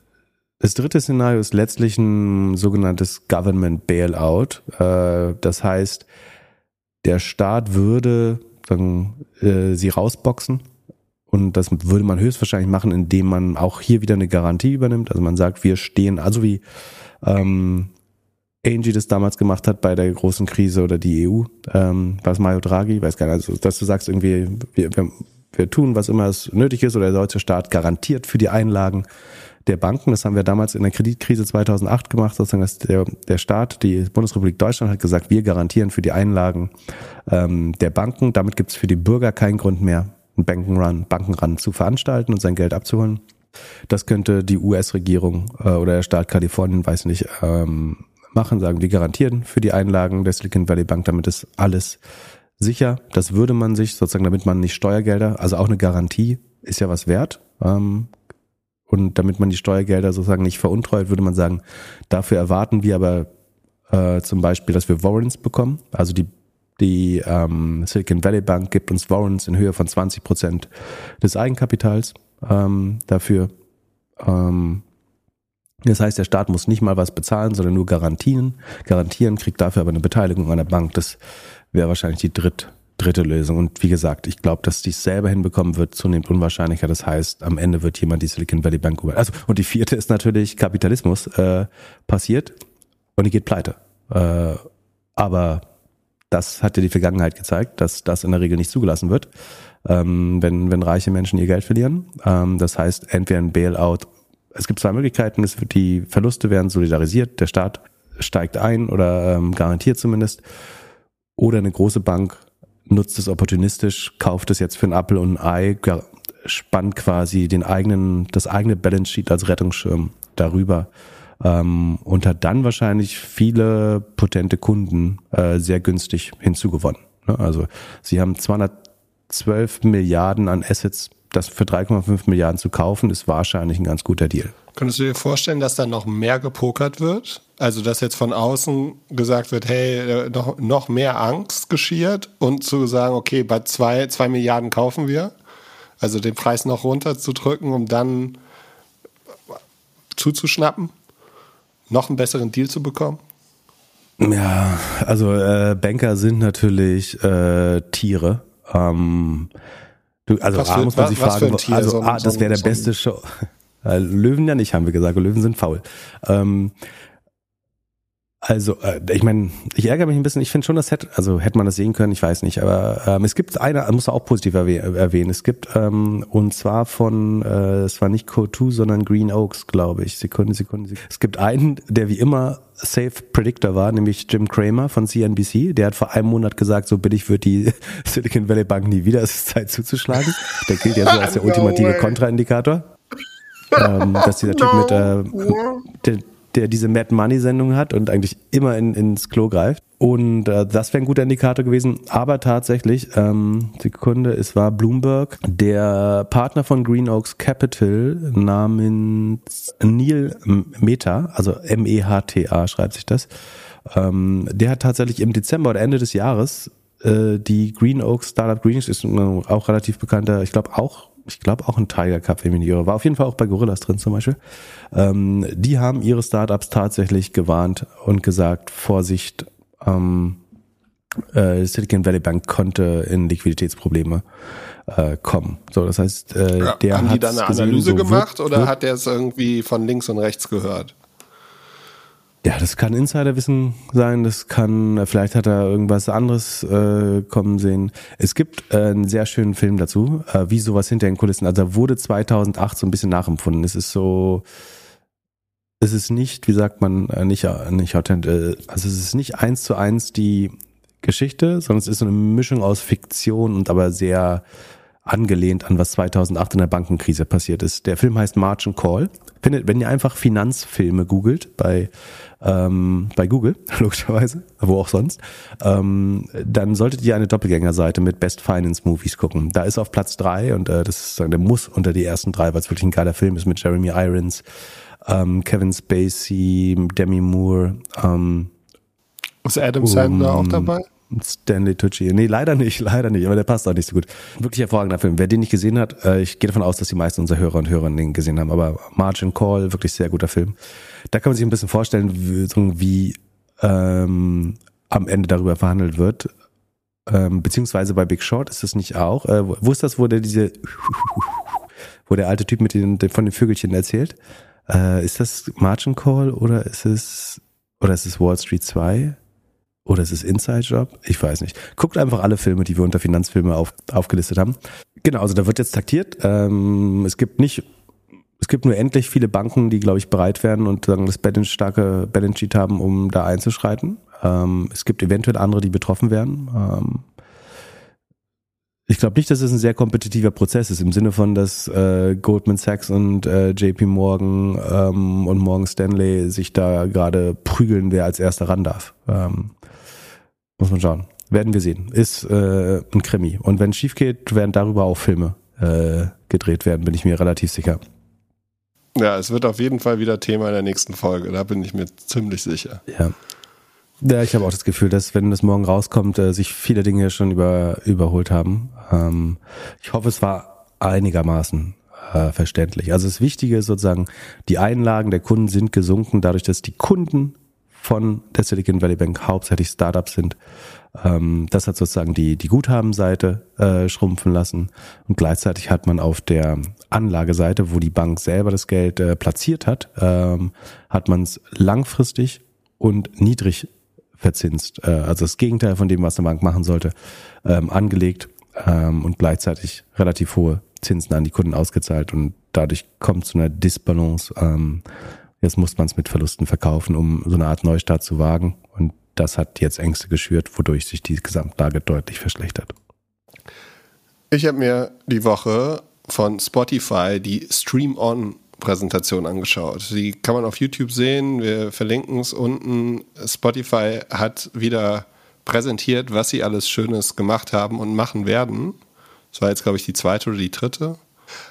Das dritte Szenario ist letztlich ein sogenanntes Government Bailout. Äh, das heißt, der Staat würde sagen, äh, sie rausboxen Und das würde man höchstwahrscheinlich machen, indem man auch hier wieder eine Garantie übernimmt. Also man sagt, wir stehen, also wie ähm, Angie das damals gemacht hat bei der großen Krise oder die EU, ähm, war es Mario Draghi, weiß gar nicht, also dass du sagst irgendwie, wir, wir, wir tun, was immer es nötig ist oder der deutsche Staat garantiert für die Einlagen der Banken. Das haben wir damals in der Kreditkrise 2008 gemacht, sozusagen, dass der, der Staat, die Bundesrepublik Deutschland hat gesagt, wir garantieren für die Einlagen ähm, der Banken. Damit gibt es für die Bürger keinen Grund mehr, einen Bankenrun, Bankenrun zu veranstalten und sein Geld abzuholen. Das könnte die US-Regierung äh, oder der Staat Kalifornien, weiß nicht, ähm, machen, sagen, wir garantieren für die Einlagen der Silicon Valley Bank, damit ist alles sicher. Das würde man sich sozusagen, damit man nicht Steuergelder, also auch eine Garantie ist ja was wert. Ähm, und damit man die Steuergelder sozusagen nicht veruntreut, würde man sagen, dafür erwarten wir aber äh, zum Beispiel, dass wir Warrants bekommen. Also die, die ähm, Silicon Valley Bank gibt uns Warrants in Höhe von 20 Prozent des Eigenkapitals ähm, dafür. Ähm, das heißt, der Staat muss nicht mal was bezahlen, sondern nur garantieren. Garantieren, kriegt dafür aber eine Beteiligung an der Bank. Das wäre wahrscheinlich die dritt, dritte Lösung. Und wie gesagt, ich glaube, dass die es selber hinbekommen wird, zunehmend unwahrscheinlicher. Das heißt, am Ende wird jemand die Silicon Valley Bank über. Also, und die vierte ist natürlich Kapitalismus äh, passiert und die geht pleite. Äh, aber das hat ja die Vergangenheit gezeigt, dass das in der Regel nicht zugelassen wird, ähm, wenn, wenn reiche Menschen ihr Geld verlieren. Ähm, das heißt, entweder ein Bailout. Es gibt zwei Möglichkeiten. Es die Verluste werden solidarisiert. Der Staat steigt ein oder ähm, garantiert zumindest. Oder eine große Bank nutzt es opportunistisch, kauft es jetzt für ein Apple und ein Ei, spannt quasi den eigenen, das eigene Balance Sheet als Rettungsschirm darüber ähm, und hat dann wahrscheinlich viele potente Kunden äh, sehr günstig hinzugewonnen. Ne? Also sie haben 212 Milliarden an Assets, das für 3,5 Milliarden zu kaufen, ist wahrscheinlich ein ganz guter Deal. Könntest du dir vorstellen, dass da noch mehr gepokert wird? Also, dass jetzt von außen gesagt wird, hey, noch, noch mehr Angst geschiert und zu sagen, okay, bei zwei, zwei Milliarden kaufen wir. Also den Preis noch runterzudrücken, um dann zuzuschnappen, noch einen besseren Deal zu bekommen? Ja, also äh, Banker sind natürlich äh, Tiere. Ähm, du, also was A, muss man sich fragen, also so A, das wäre der beste Show. Äh, Löwen ja nicht, haben wir gesagt. Löwen sind faul. Ähm, also, äh, ich meine, ich ärgere mich ein bisschen. Ich finde schon, das hätte, also hätte man das sehen können, ich weiß nicht. Aber ähm, es gibt eine, muss auch positiv erwähnen. Es gibt ähm, und zwar von, äh, es war nicht Code 2, sondern Green Oaks, glaube ich. Sekunde, Sekunde, Sekunde. Es gibt einen, der wie immer Safe Predictor war, nämlich Jim Cramer von CNBC. Der hat vor einem Monat gesagt, so billig wird die Silicon Valley Bank nie wieder. Es ist Zeit zuzuschlagen. Der gilt ja so als der no ultimative Kontraindikator. ähm, dass dieser Typ no. mit äh, der, der diese Mad Money Sendung hat und eigentlich immer in, ins Klo greift. Und äh, das wäre ein guter Indikator gewesen. Aber tatsächlich, ähm, Sekunde, es war Bloomberg, der Partner von Green Oaks Capital namens Neil Meta, also M-E-H-T-A schreibt sich das. Ähm, der hat tatsächlich im Dezember oder Ende des Jahres äh, die Green Oaks Startup Green ist auch relativ bekannter, ich glaube auch ich glaube auch ein Tiger Cup, irre. War auf jeden Fall auch bei Gorillas drin zum Beispiel. Ähm, die haben ihre Startups tatsächlich gewarnt und gesagt, Vorsicht, ähm, äh, Silicon Valley Bank konnte in Liquiditätsprobleme äh, kommen. So, das heißt, äh, ja, der haben die dann eine Analyse so gemacht oder wird, hat der es irgendwie von links und rechts gehört? Ja, das kann Insiderwissen sein, das kann, vielleicht hat er irgendwas anderes äh, kommen sehen. Es gibt äh, einen sehr schönen Film dazu, äh, wie sowas hinter den Kulissen. Also wurde 2008 so ein bisschen nachempfunden. Es ist so, es ist nicht, wie sagt man, äh, nicht, äh, nicht authentisch, äh, also es ist nicht eins zu eins die Geschichte, sondern es ist so eine Mischung aus Fiktion und aber sehr angelehnt an was 2008 in der Bankenkrise passiert ist. Der Film heißt Margin Call. Findet, wenn ihr einfach Finanzfilme googelt bei ähm, bei Google, logischerweise, wo auch sonst, ähm, dann solltet ihr eine Doppelgängerseite mit Best Finance Movies gucken. Da ist auf Platz drei und äh, das ist, der muss unter die ersten drei, weil es wirklich ein geiler Film ist mit Jeremy Irons, ähm, Kevin Spacey, Demi Moore. Ähm, ist Adam Sandler um, auch dabei? Stanley Tucci. Nee, leider nicht, leider nicht, aber der passt auch nicht so gut. Wirklich hervorragender Film. Wer den nicht gesehen hat, äh, ich gehe davon aus, dass die meisten unserer Hörer und Hörerinnen den gesehen haben, aber Margin Call, wirklich sehr guter Film. Da kann man sich ein bisschen vorstellen, wie, wie ähm, am Ende darüber verhandelt wird. Ähm, beziehungsweise bei Big Short ist es nicht auch. Äh, wo ist das, wo der diese wo der alte Typ mit den, von den Vögelchen erzählt. Äh, ist das Margin Call oder ist es oder ist es Wall Street 2? Oder ist es Inside Job? Ich weiß nicht. Guckt einfach alle Filme, die wir unter Finanzfilme auf, aufgelistet haben. Genau, also da wird jetzt taktiert. Ähm, es gibt nicht, es gibt nur endlich viele Banken, die, glaube ich, bereit werden und sagen, das Balance starke Balance Sheet haben, um da einzuschreiten. Ähm, es gibt eventuell andere, die betroffen werden. Ähm, ich glaube nicht, dass es ein sehr kompetitiver Prozess ist, im Sinne von, dass äh, Goldman Sachs und äh, JP Morgan ähm, und Morgan Stanley sich da gerade prügeln, wer als erster ran darf. Ähm, muss man schauen. Werden wir sehen. Ist äh, ein Krimi. Und wenn es schief geht, werden darüber auch Filme äh, gedreht werden, bin ich mir relativ sicher. Ja, es wird auf jeden Fall wieder Thema in der nächsten Folge, da bin ich mir ziemlich sicher. Ja. Ja, ich habe auch das Gefühl, dass wenn das morgen rauskommt, äh, sich viele Dinge schon über, überholt haben. Ähm, ich hoffe, es war einigermaßen äh, verständlich. Also das Wichtige ist sozusagen, die Einlagen der Kunden sind gesunken, dadurch, dass die Kunden von der Silicon Valley Bank hauptsächlich Startups sind. Ähm, das hat sozusagen die, die Guthabenseite äh, schrumpfen lassen. Und gleichzeitig hat man auf der Anlageseite, wo die Bank selber das Geld äh, platziert hat, ähm, hat man es langfristig und niedrig verzinst, äh, also das Gegenteil von dem, was eine Bank machen sollte, ähm, angelegt ähm, und gleichzeitig relativ hohe Zinsen an die Kunden ausgezahlt und dadurch kommt zu einer Disbalance. Jetzt muss man es mit Verlusten verkaufen, um so eine Art Neustart zu wagen und das hat jetzt Ängste geschürt, wodurch sich die Gesamtlage deutlich verschlechtert. Ich habe mir die Woche von Spotify die Stream On Präsentation angeschaut. Die kann man auf YouTube sehen. Wir verlinken es unten. Spotify hat wieder präsentiert, was sie alles Schönes gemacht haben und machen werden. Das war jetzt, glaube ich, die zweite oder die dritte.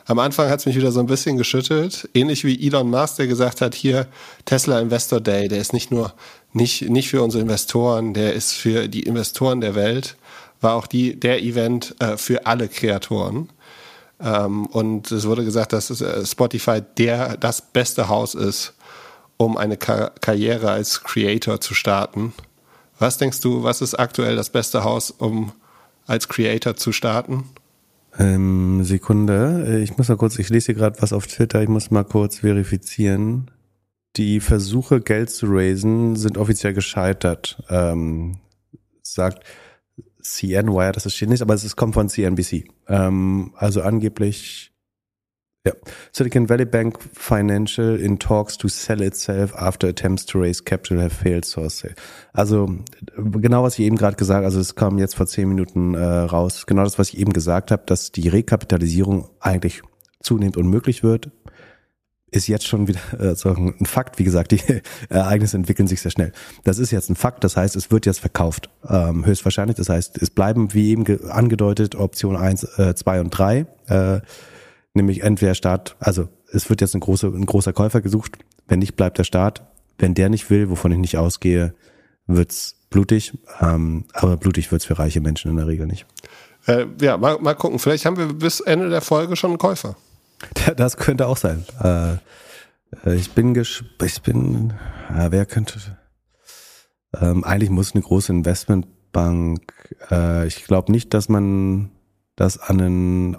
Am Anfang hat es mich wieder so ein bisschen geschüttelt. Ähnlich wie Elon Musk, der gesagt hat, hier Tesla Investor Day, der ist nicht nur nicht, nicht für unsere Investoren, der ist für die Investoren der Welt, war auch die, der Event äh, für alle Kreatoren. Ähm, und es wurde gesagt, dass äh, Spotify der, das beste Haus ist, um eine Kar Karriere als Creator zu starten. Was denkst du, was ist aktuell das beste Haus, um als Creator zu starten? Ähm, Sekunde, ich muss mal kurz, ich lese hier gerade was auf Twitter, ich muss mal kurz verifizieren. Die Versuche, Geld zu raisen, sind offiziell gescheitert. Ähm, sagt CNY, das steht nicht, aber es kommt von CNBC. Ähm, also angeblich, ja. Silicon Valley Bank Financial in talks to sell itself after attempts to raise capital have failed, source say. Also genau, was ich eben gerade gesagt, also es kam jetzt vor zehn Minuten äh, raus, genau das, was ich eben gesagt habe, dass die Rekapitalisierung eigentlich zunehmend unmöglich wird ist jetzt schon wieder äh, so ein Fakt. Wie gesagt, die Ereignisse entwickeln sich sehr schnell. Das ist jetzt ein Fakt, das heißt, es wird jetzt verkauft, ähm, höchstwahrscheinlich. Das heißt, es bleiben, wie eben angedeutet, Option 1, äh, 2 und 3, äh, nämlich entweder Staat, also es wird jetzt ein, große, ein großer Käufer gesucht, wenn nicht, bleibt der Staat. Wenn der nicht will, wovon ich nicht ausgehe, wird's blutig, ähm, aber blutig wird's für reiche Menschen in der Regel nicht. Äh, ja, mal, mal gucken. Vielleicht haben wir bis Ende der Folge schon einen Käufer. Das könnte auch sein. Äh, äh, ich bin gespannt, ich bin, äh, wer könnte, ähm, eigentlich muss eine große Investmentbank, äh, ich glaube nicht, dass man das an einen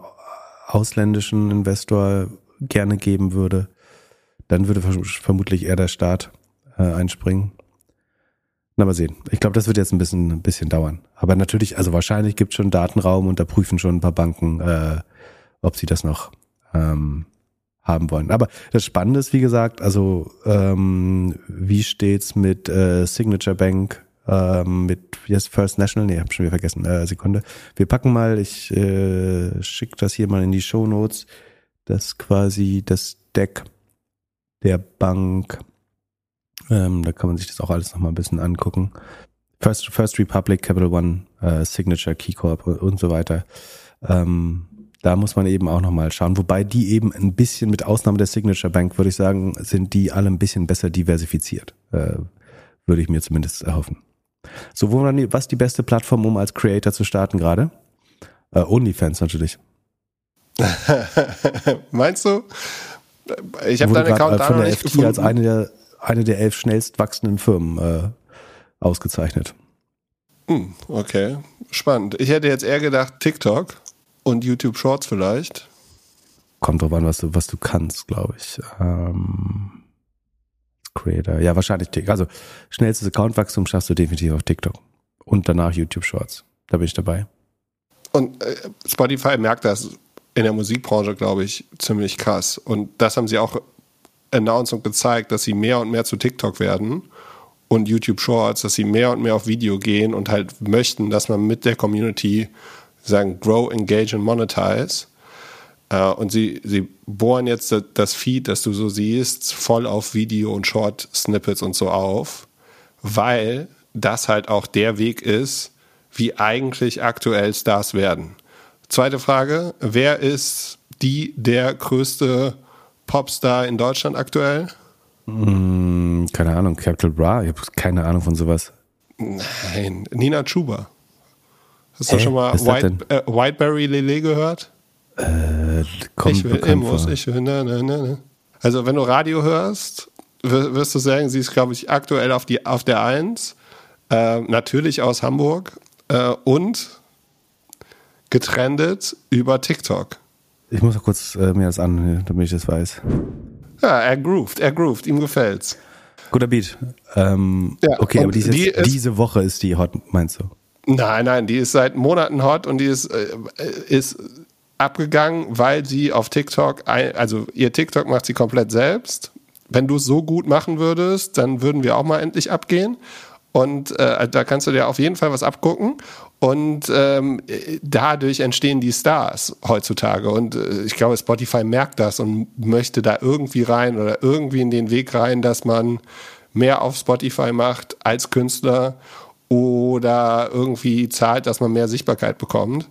ausländischen Investor gerne geben würde. Dann würde vermutlich eher der Staat äh, einspringen. Na, mal sehen. Ich glaube, das wird jetzt ein bisschen, ein bisschen dauern. Aber natürlich, also wahrscheinlich gibt es schon Datenraum und da prüfen schon ein paar Banken, äh, ob sie das noch ähm, haben wollen. Aber das Spannende ist, wie gesagt, also ähm, wie steht's mit äh, Signature Bank, ähm, mit yes, First National? Nee, hab schon wieder vergessen. Äh, Sekunde. Wir packen mal, ich äh, schicke das hier mal in die Show Notes, das quasi das Deck der Bank. Ähm, da kann man sich das auch alles nochmal ein bisschen angucken. First, First Republic, Capital One, äh, Signature, Keycorp und so weiter. Ähm, da muss man eben auch nochmal schauen. Wobei die eben ein bisschen, mit Ausnahme der Signature Bank, würde ich sagen, sind die alle ein bisschen besser diversifiziert. Äh, würde ich mir zumindest erhoffen. So, wo dann, was die beste Plattform, um als Creator zu starten gerade? Äh, OnlyFans natürlich. Meinst du? Ich habe deinen Account da von der FT gefunden. als eine der, eine der elf schnellst wachsenden Firmen äh, ausgezeichnet. Hm, okay, spannend. Ich hätte jetzt eher gedacht TikTok und YouTube Shorts vielleicht. kommt drauf an, was du, was du kannst, glaube ich. Ähm, Creator. Ja, wahrscheinlich TikTok. Also schnellstes Accountwachstum schaffst du definitiv auf TikTok. Und danach YouTube Shorts. Da bin ich dabei. Und äh, Spotify merkt das in der Musikbranche, glaube ich, ziemlich krass. Und das haben sie auch announced und gezeigt, dass sie mehr und mehr zu TikTok werden und YouTube Shorts, dass sie mehr und mehr auf Video gehen und halt möchten, dass man mit der Community sagen, grow, engage and monetize. Uh, und sie, sie bohren jetzt das Feed, das du so siehst, voll auf Video und Short-Snippets und so auf, weil das halt auch der Weg ist, wie eigentlich aktuell Stars werden. Zweite Frage, wer ist die der größte Popstar in Deutschland aktuell? Mm, keine Ahnung, Capital Bra, ich habe keine Ahnung von sowas. Nein, Nina Chuba. Hast du schon mal White, äh, Whiteberry Lele gehört? Äh, kommt ich will Immos, ich will, ne, ne, ne, ne. Also wenn du Radio hörst, wirst du sagen, sie ist, glaube ich, aktuell auf, die, auf der Eins. Äh, natürlich aus Hamburg äh, und getrendet über TikTok. Ich muss noch kurz äh, mir das an, damit ich das weiß. Ja, er groovt, er groovt, ihm gefällt's. Guter Beat. Ähm, ja, okay, aber diese, die ist, diese Woche ist die hot, meinst du? Nein, nein, die ist seit Monaten hot und die ist, äh, ist abgegangen, weil sie auf TikTok, also ihr TikTok macht sie komplett selbst. Wenn du es so gut machen würdest, dann würden wir auch mal endlich abgehen. Und äh, da kannst du dir auf jeden Fall was abgucken. Und ähm, dadurch entstehen die Stars heutzutage. Und äh, ich glaube, Spotify merkt das und möchte da irgendwie rein oder irgendwie in den Weg rein, dass man mehr auf Spotify macht als Künstler oder irgendwie zahlt, dass man mehr Sichtbarkeit bekommt.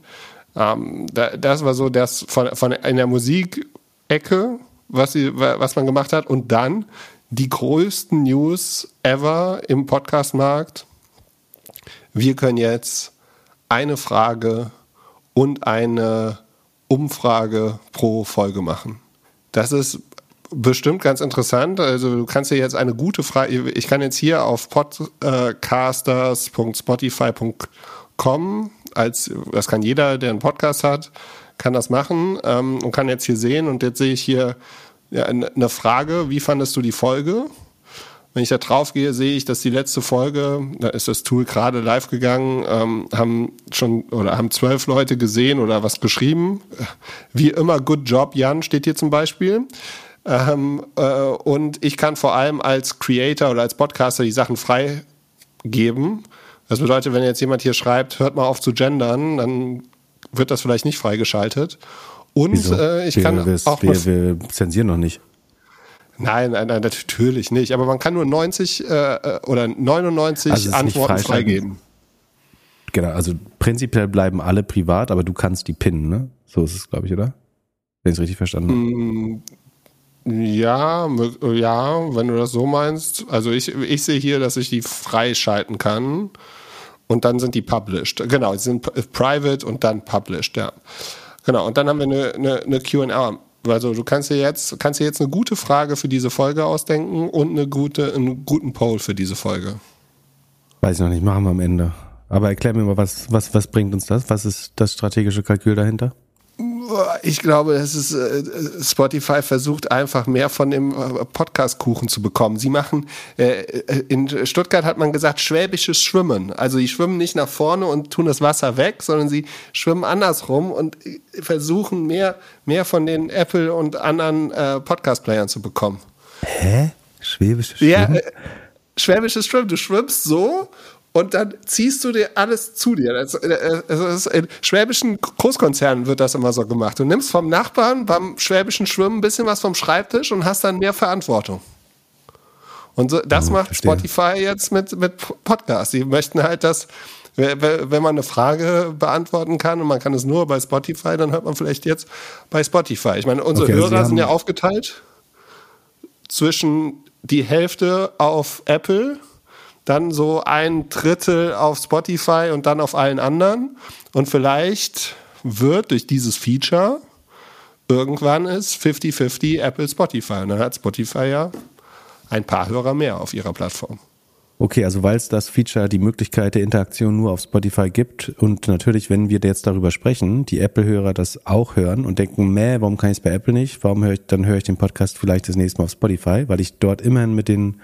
Ähm, da, das war so das von, von in der Musikecke, was, sie, was man gemacht hat. Und dann die größten News ever im Podcastmarkt. Wir können jetzt eine Frage und eine Umfrage pro Folge machen. Das ist bestimmt ganz interessant. Also du kannst dir jetzt eine gute Frage, ich kann jetzt hier auf podcasters.spotify.com als, das kann jeder, der einen Podcast hat, kann das machen ähm, und kann jetzt hier sehen und jetzt sehe ich hier ja, eine Frage, wie fandest du die Folge? Wenn ich da drauf gehe, sehe ich, dass die letzte Folge, da ist das Tool gerade live gegangen, ähm, haben schon oder haben zwölf Leute gesehen oder was geschrieben. Wie immer, good job, Jan, steht hier zum Beispiel. Ähm, äh, und ich kann vor allem als Creator oder als Podcaster die Sachen freigeben. Das bedeutet, wenn jetzt jemand hier schreibt, hört mal auf zu gendern, dann wird das vielleicht nicht freigeschaltet. Und äh, ich wir, kann wir, auch wir, wir zensieren noch nicht. Nein, nein, nein, natürlich nicht. Aber man kann nur 90 äh, oder 99 also Antworten freigeben. Genau, also prinzipiell bleiben alle privat, aber du kannst die pinnen, ne? So ist es, glaube ich, oder? Wenn ich es richtig verstanden habe. Mm, ja, ja, wenn du das so meinst. Also ich, ich sehe hier, dass ich die freischalten kann und dann sind die published. Genau, sie sind private und dann published, ja. Genau, und dann haben wir eine, eine, eine Q&A. Also du kannst dir jetzt, kannst dir jetzt eine gute Frage für diese Folge ausdenken und eine gute, einen guten Poll für diese Folge. Weiß ich noch nicht, machen wir am Ende. Aber erklär mir mal, was, was, was bringt uns das? Was ist das strategische Kalkül dahinter? Ich glaube, es ist äh, Spotify versucht einfach mehr von dem äh, Podcast-Kuchen zu bekommen. Sie machen äh, in Stuttgart hat man gesagt schwäbisches Schwimmen. Also sie schwimmen nicht nach vorne und tun das Wasser weg, sondern sie schwimmen andersrum und versuchen mehr mehr von den Apple und anderen Podcast-Playern zu bekommen. Hä? Schwäbisches Schwimmen? Ja, schwäbisches Schwimmen. Du schwimmst so und dann ziehst du dir alles zu dir. Das, das in schwäbischen Großkonzernen wird das immer so gemacht. Du nimmst vom Nachbarn beim schwäbischen Schwimmen ein bisschen was vom Schreibtisch und hast dann mehr Verantwortung. Und so, das oh, macht verstehe. Spotify jetzt mit, mit Podcasts. Die möchten halt, dass, wenn man eine Frage beantworten kann und man kann es nur bei Spotify, dann hört man vielleicht jetzt bei Spotify. Ich meine, unsere okay, also Hörer sind ja aufgeteilt zwischen die Hälfte auf Apple dann so ein Drittel auf Spotify und dann auf allen anderen. Und vielleicht wird durch dieses Feature irgendwann ist 50-50 Apple Spotify. Und dann hat Spotify ja ein paar Hörer mehr auf ihrer Plattform. Okay, also weil es das Feature, die Möglichkeit der Interaktion nur auf Spotify gibt und natürlich, wenn wir jetzt darüber sprechen, die Apple-Hörer das auch hören und denken, meh, warum kann ich es bei Apple nicht? Warum höre ich, dann höre ich den Podcast vielleicht das nächste Mal auf Spotify, weil ich dort immerhin mit den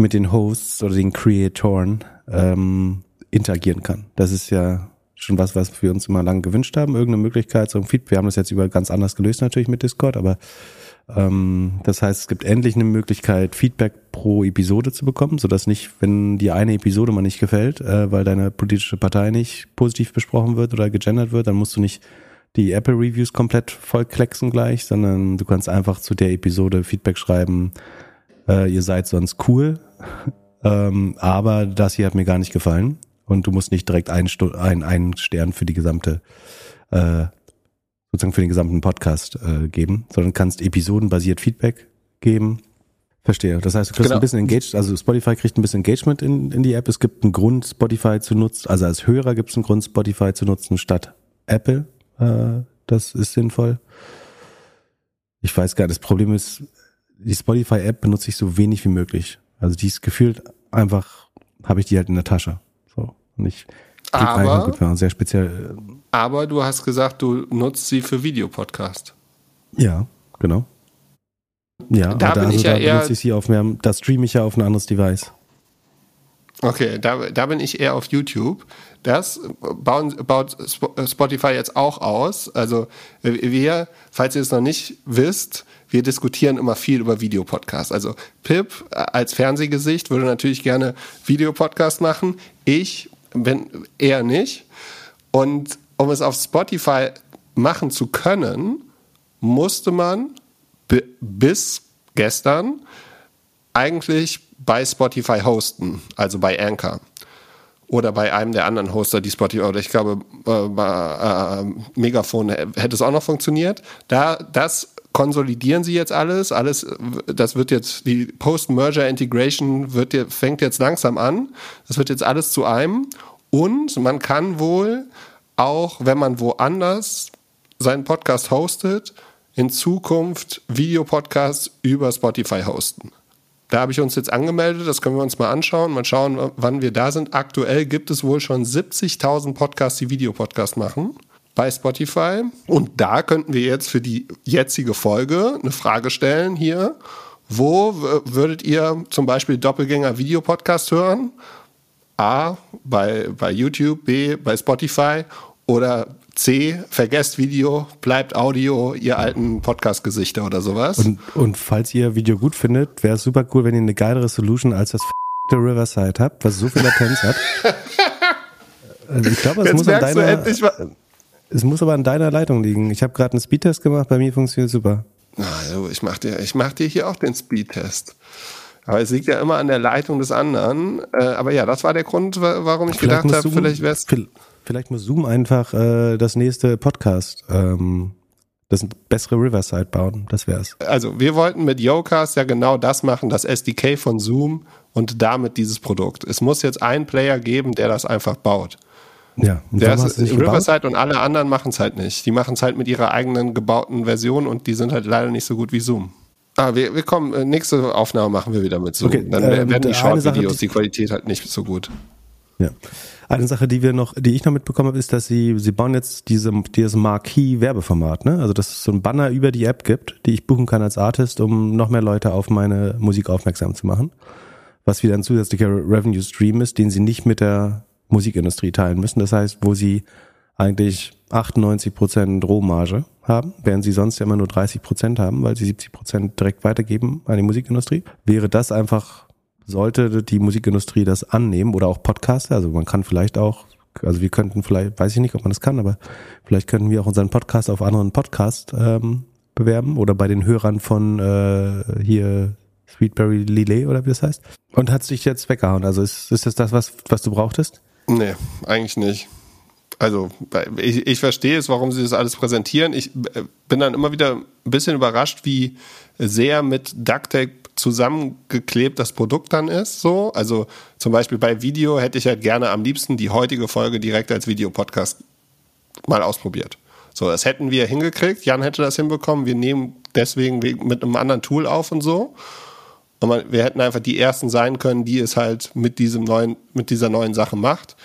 mit den Hosts oder den Creatoren ähm, interagieren kann. Das ist ja schon was, was wir uns immer lange gewünscht haben, irgendeine Möglichkeit, so ein Feed. Wir haben das jetzt über ganz anders gelöst natürlich mit Discord, aber ähm, das heißt, es gibt endlich eine Möglichkeit, Feedback pro Episode zu bekommen, sodass nicht, wenn die eine Episode mal nicht gefällt, äh, weil deine politische Partei nicht positiv besprochen wird oder gegendert wird, dann musst du nicht die Apple Reviews komplett vollklecksen gleich, sondern du kannst einfach zu der Episode Feedback schreiben, äh, ihr seid sonst cool, ähm, aber das hier hat mir gar nicht gefallen und du musst nicht direkt einen, einen, einen Stern für die gesamte äh, sozusagen für den gesamten Podcast äh, geben, sondern kannst episodenbasiert Feedback geben. Verstehe. Das heißt, du kriegst genau. ein bisschen engaged, also Spotify kriegt ein bisschen Engagement in, in die App. Es gibt einen Grund, Spotify zu nutzen, also als Hörer gibt es einen Grund, Spotify zu nutzen statt Apple. Äh, das ist sinnvoll. Ich weiß gar nicht, das Problem ist, die Spotify-App benutze ich so wenig wie möglich. Also die ist gefühlt einfach, habe ich die halt in der Tasche. So. Und ich aber, gut, sehr speziell. Äh, aber du hast gesagt, du nutzt sie für Videopodcast. Ja, genau. Ja, da, bin also, ich ja da benutze ich sie auf mehr, da streame ich ja auf ein anderes Device. Okay, da, da bin ich eher auf YouTube. Das bauen, baut Spotify jetzt auch aus. Also wir, falls ihr es noch nicht wisst, wir diskutieren immer viel über Videopodcast. Also Pip als Fernsehgesicht würde natürlich gerne Videopodcast machen. Ich wenn eher nicht. Und um es auf Spotify machen zu können, musste man bis gestern eigentlich bei Spotify hosten, also bei Anchor oder bei einem der anderen Hoster, die Spotify, oder ich glaube, äh, äh, Megafon hätte es auch noch funktioniert. Da, das konsolidieren sie jetzt alles. Alles, das wird jetzt, die Post-Merger-Integration wird, fängt jetzt langsam an. Das wird jetzt alles zu einem. Und man kann wohl auch, wenn man woanders seinen Podcast hostet, in Zukunft Videopodcasts über Spotify hosten. Da habe ich uns jetzt angemeldet, das können wir uns mal anschauen, mal schauen, wann wir da sind. Aktuell gibt es wohl schon 70.000 Podcasts, die Videopodcast machen bei Spotify. Und da könnten wir jetzt für die jetzige Folge eine Frage stellen hier. Wo würdet ihr zum Beispiel Doppelgänger Videopodcast hören? A, bei, bei YouTube, B, bei Spotify oder C, vergesst Video, bleibt Audio, ihr alten Podcast-Gesichter oder sowas. Und, und falls ihr Video gut findet, wäre es super cool, wenn ihr eine geilere Solution als das Riverside habt, was so viel Latenz hat. Also ich glaube, es muss an deiner, es muss aber an deiner Leitung liegen. Ich habe gerade einen Speedtest gemacht, bei mir funktioniert super. Also ich mache dir, ich mach dir hier auch den Speedtest. Aber es liegt ja immer an der Leitung des anderen. Äh, aber ja, das war der Grund, warum ich vielleicht gedacht habe, vielleicht wäre es. Vielleicht muss Zoom einfach äh, das nächste Podcast, ähm, das bessere Riverside bauen. Das wär's. Also wir wollten mit Yocast ja genau das machen, das SDK von Zoom und damit dieses Produkt. Es muss jetzt einen Player geben, der das einfach baut. Ja, und der ist, Riverside und alle anderen machen es halt nicht. Die machen es halt mit ihrer eigenen gebauten Version und die sind halt leider nicht so gut wie Zoom. Ah, wir, wir kommen, äh, nächste Aufnahme machen wir wieder mit Zoom. Okay, Dann äh, werden die Short-Videos, die Qualität halt nicht so gut. Ja. Eine Sache, die wir noch, die ich noch mitbekommen habe, ist, dass sie, sie bauen jetzt diese, dieses Marquee-Werbeformat, ne? Also, dass es so ein Banner über die App gibt, die ich buchen kann als Artist, um noch mehr Leute auf meine Musik aufmerksam zu machen. Was wieder ein zusätzlicher Revenue Stream ist, den sie nicht mit der Musikindustrie teilen müssen. Das heißt, wo sie eigentlich 98 Prozent Rohmarge haben, während sie sonst ja immer nur 30 Prozent haben, weil sie 70 Prozent direkt weitergeben an die Musikindustrie, wäre das einfach, sollte die Musikindustrie das annehmen oder auch Podcaster, also man kann vielleicht auch, also wir könnten vielleicht, weiß ich nicht, ob man das kann, aber vielleicht könnten wir auch unseren Podcast auf anderen Podcast ähm, bewerben oder bei den Hörern von äh, hier Sweetberry Lillet oder wie das heißt. Und hat sich jetzt weggehauen. Also ist, ist das das, was, was du brauchtest? Nee, eigentlich nicht. Also ich, ich verstehe es, warum sie das alles präsentieren. Ich äh, bin dann immer wieder ein bisschen überrascht, wie sehr mit Duct zusammengeklebt das Produkt dann ist. So, also zum Beispiel bei Video hätte ich halt gerne am liebsten die heutige Folge direkt als Videopodcast mal ausprobiert. So, das hätten wir hingekriegt. Jan hätte das hinbekommen. Wir nehmen deswegen mit einem anderen Tool auf und so. Und wir hätten einfach die ersten sein können, die es halt mit diesem neuen, mit dieser neuen Sache macht.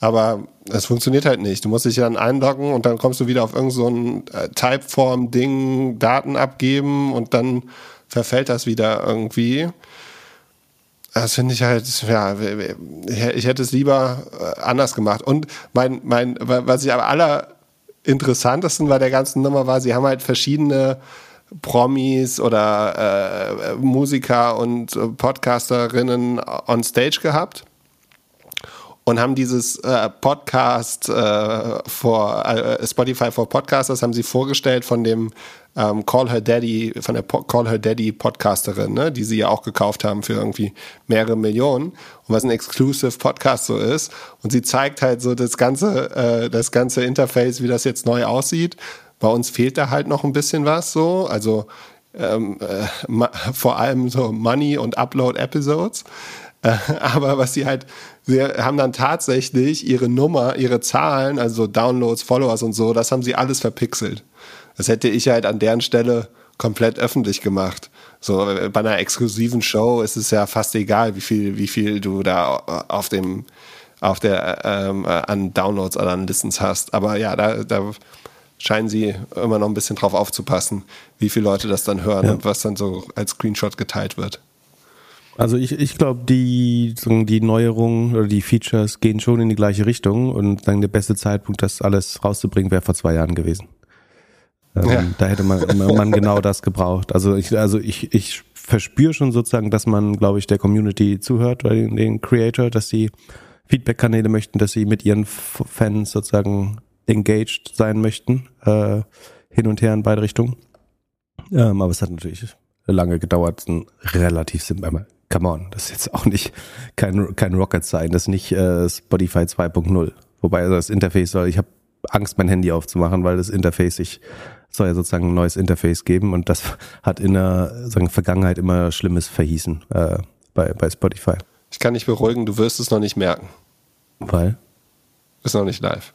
Aber es funktioniert halt nicht. Du musst dich dann einloggen und dann kommst du wieder auf irgendein so äh, Typeform-Ding, Daten abgeben und dann verfällt das wieder irgendwie. Das finde ich halt, ja, ich hätte es lieber äh, anders gemacht. Und mein, mein, was ich aber aller interessantesten bei der ganzen Nummer war, sie haben halt verschiedene Promis oder äh, Musiker und Podcasterinnen on Stage gehabt und haben dieses äh, Podcast äh, vor äh, Spotify for Podcasters haben sie vorgestellt von dem ähm, Call Her Daddy, von der po Call Her Daddy Podcasterin, ne, die sie ja auch gekauft haben für irgendwie mehrere Millionen und was ein Exclusive Podcast so ist. Und sie zeigt halt so das ganze, äh, das ganze Interface, wie das jetzt neu aussieht. Bei uns fehlt da halt noch ein bisschen was so, also ähm, äh, vor allem so Money und Upload Episodes. Äh, aber was sie halt, sie haben dann tatsächlich ihre Nummer, ihre Zahlen, also Downloads, Followers und so, das haben sie alles verpixelt. Das hätte ich halt an deren Stelle komplett öffentlich gemacht. So bei einer exklusiven Show ist es ja fast egal, wie viel, wie viel du da auf dem, auf der ähm, äh, an Downloads oder an Listens hast. Aber ja, da, da scheinen sie immer noch ein bisschen drauf aufzupassen, wie viele Leute das dann hören ja. und was dann so als Screenshot geteilt wird. Also ich, ich glaube, die, die Neuerungen oder die Features gehen schon in die gleiche Richtung und dann der beste Zeitpunkt, das alles rauszubringen, wäre vor zwei Jahren gewesen. Ähm, ja. Da hätte man, man genau das gebraucht. Also ich, also ich, ich verspüre schon sozusagen, dass man, glaube ich, der Community zuhört, oder den, den Creator, dass sie Feedback-Kanäle möchten, dass sie mit ihren Fans sozusagen engaged sein möchten, äh, hin und her in beide Richtungen. Ähm, aber es hat natürlich lange gedauert, ein relativ simpel, come on, das ist jetzt auch nicht kein, kein Rocket sein, das ist nicht äh, Spotify 2.0. Wobei das Interface soll, ich habe Angst, mein Handy aufzumachen, weil das Interface, ich soll ja sozusagen ein neues Interface geben und das hat in der sagen, Vergangenheit immer Schlimmes verhießen äh, bei, bei Spotify. Ich kann dich beruhigen, du wirst es noch nicht merken. Weil? Ist noch nicht live.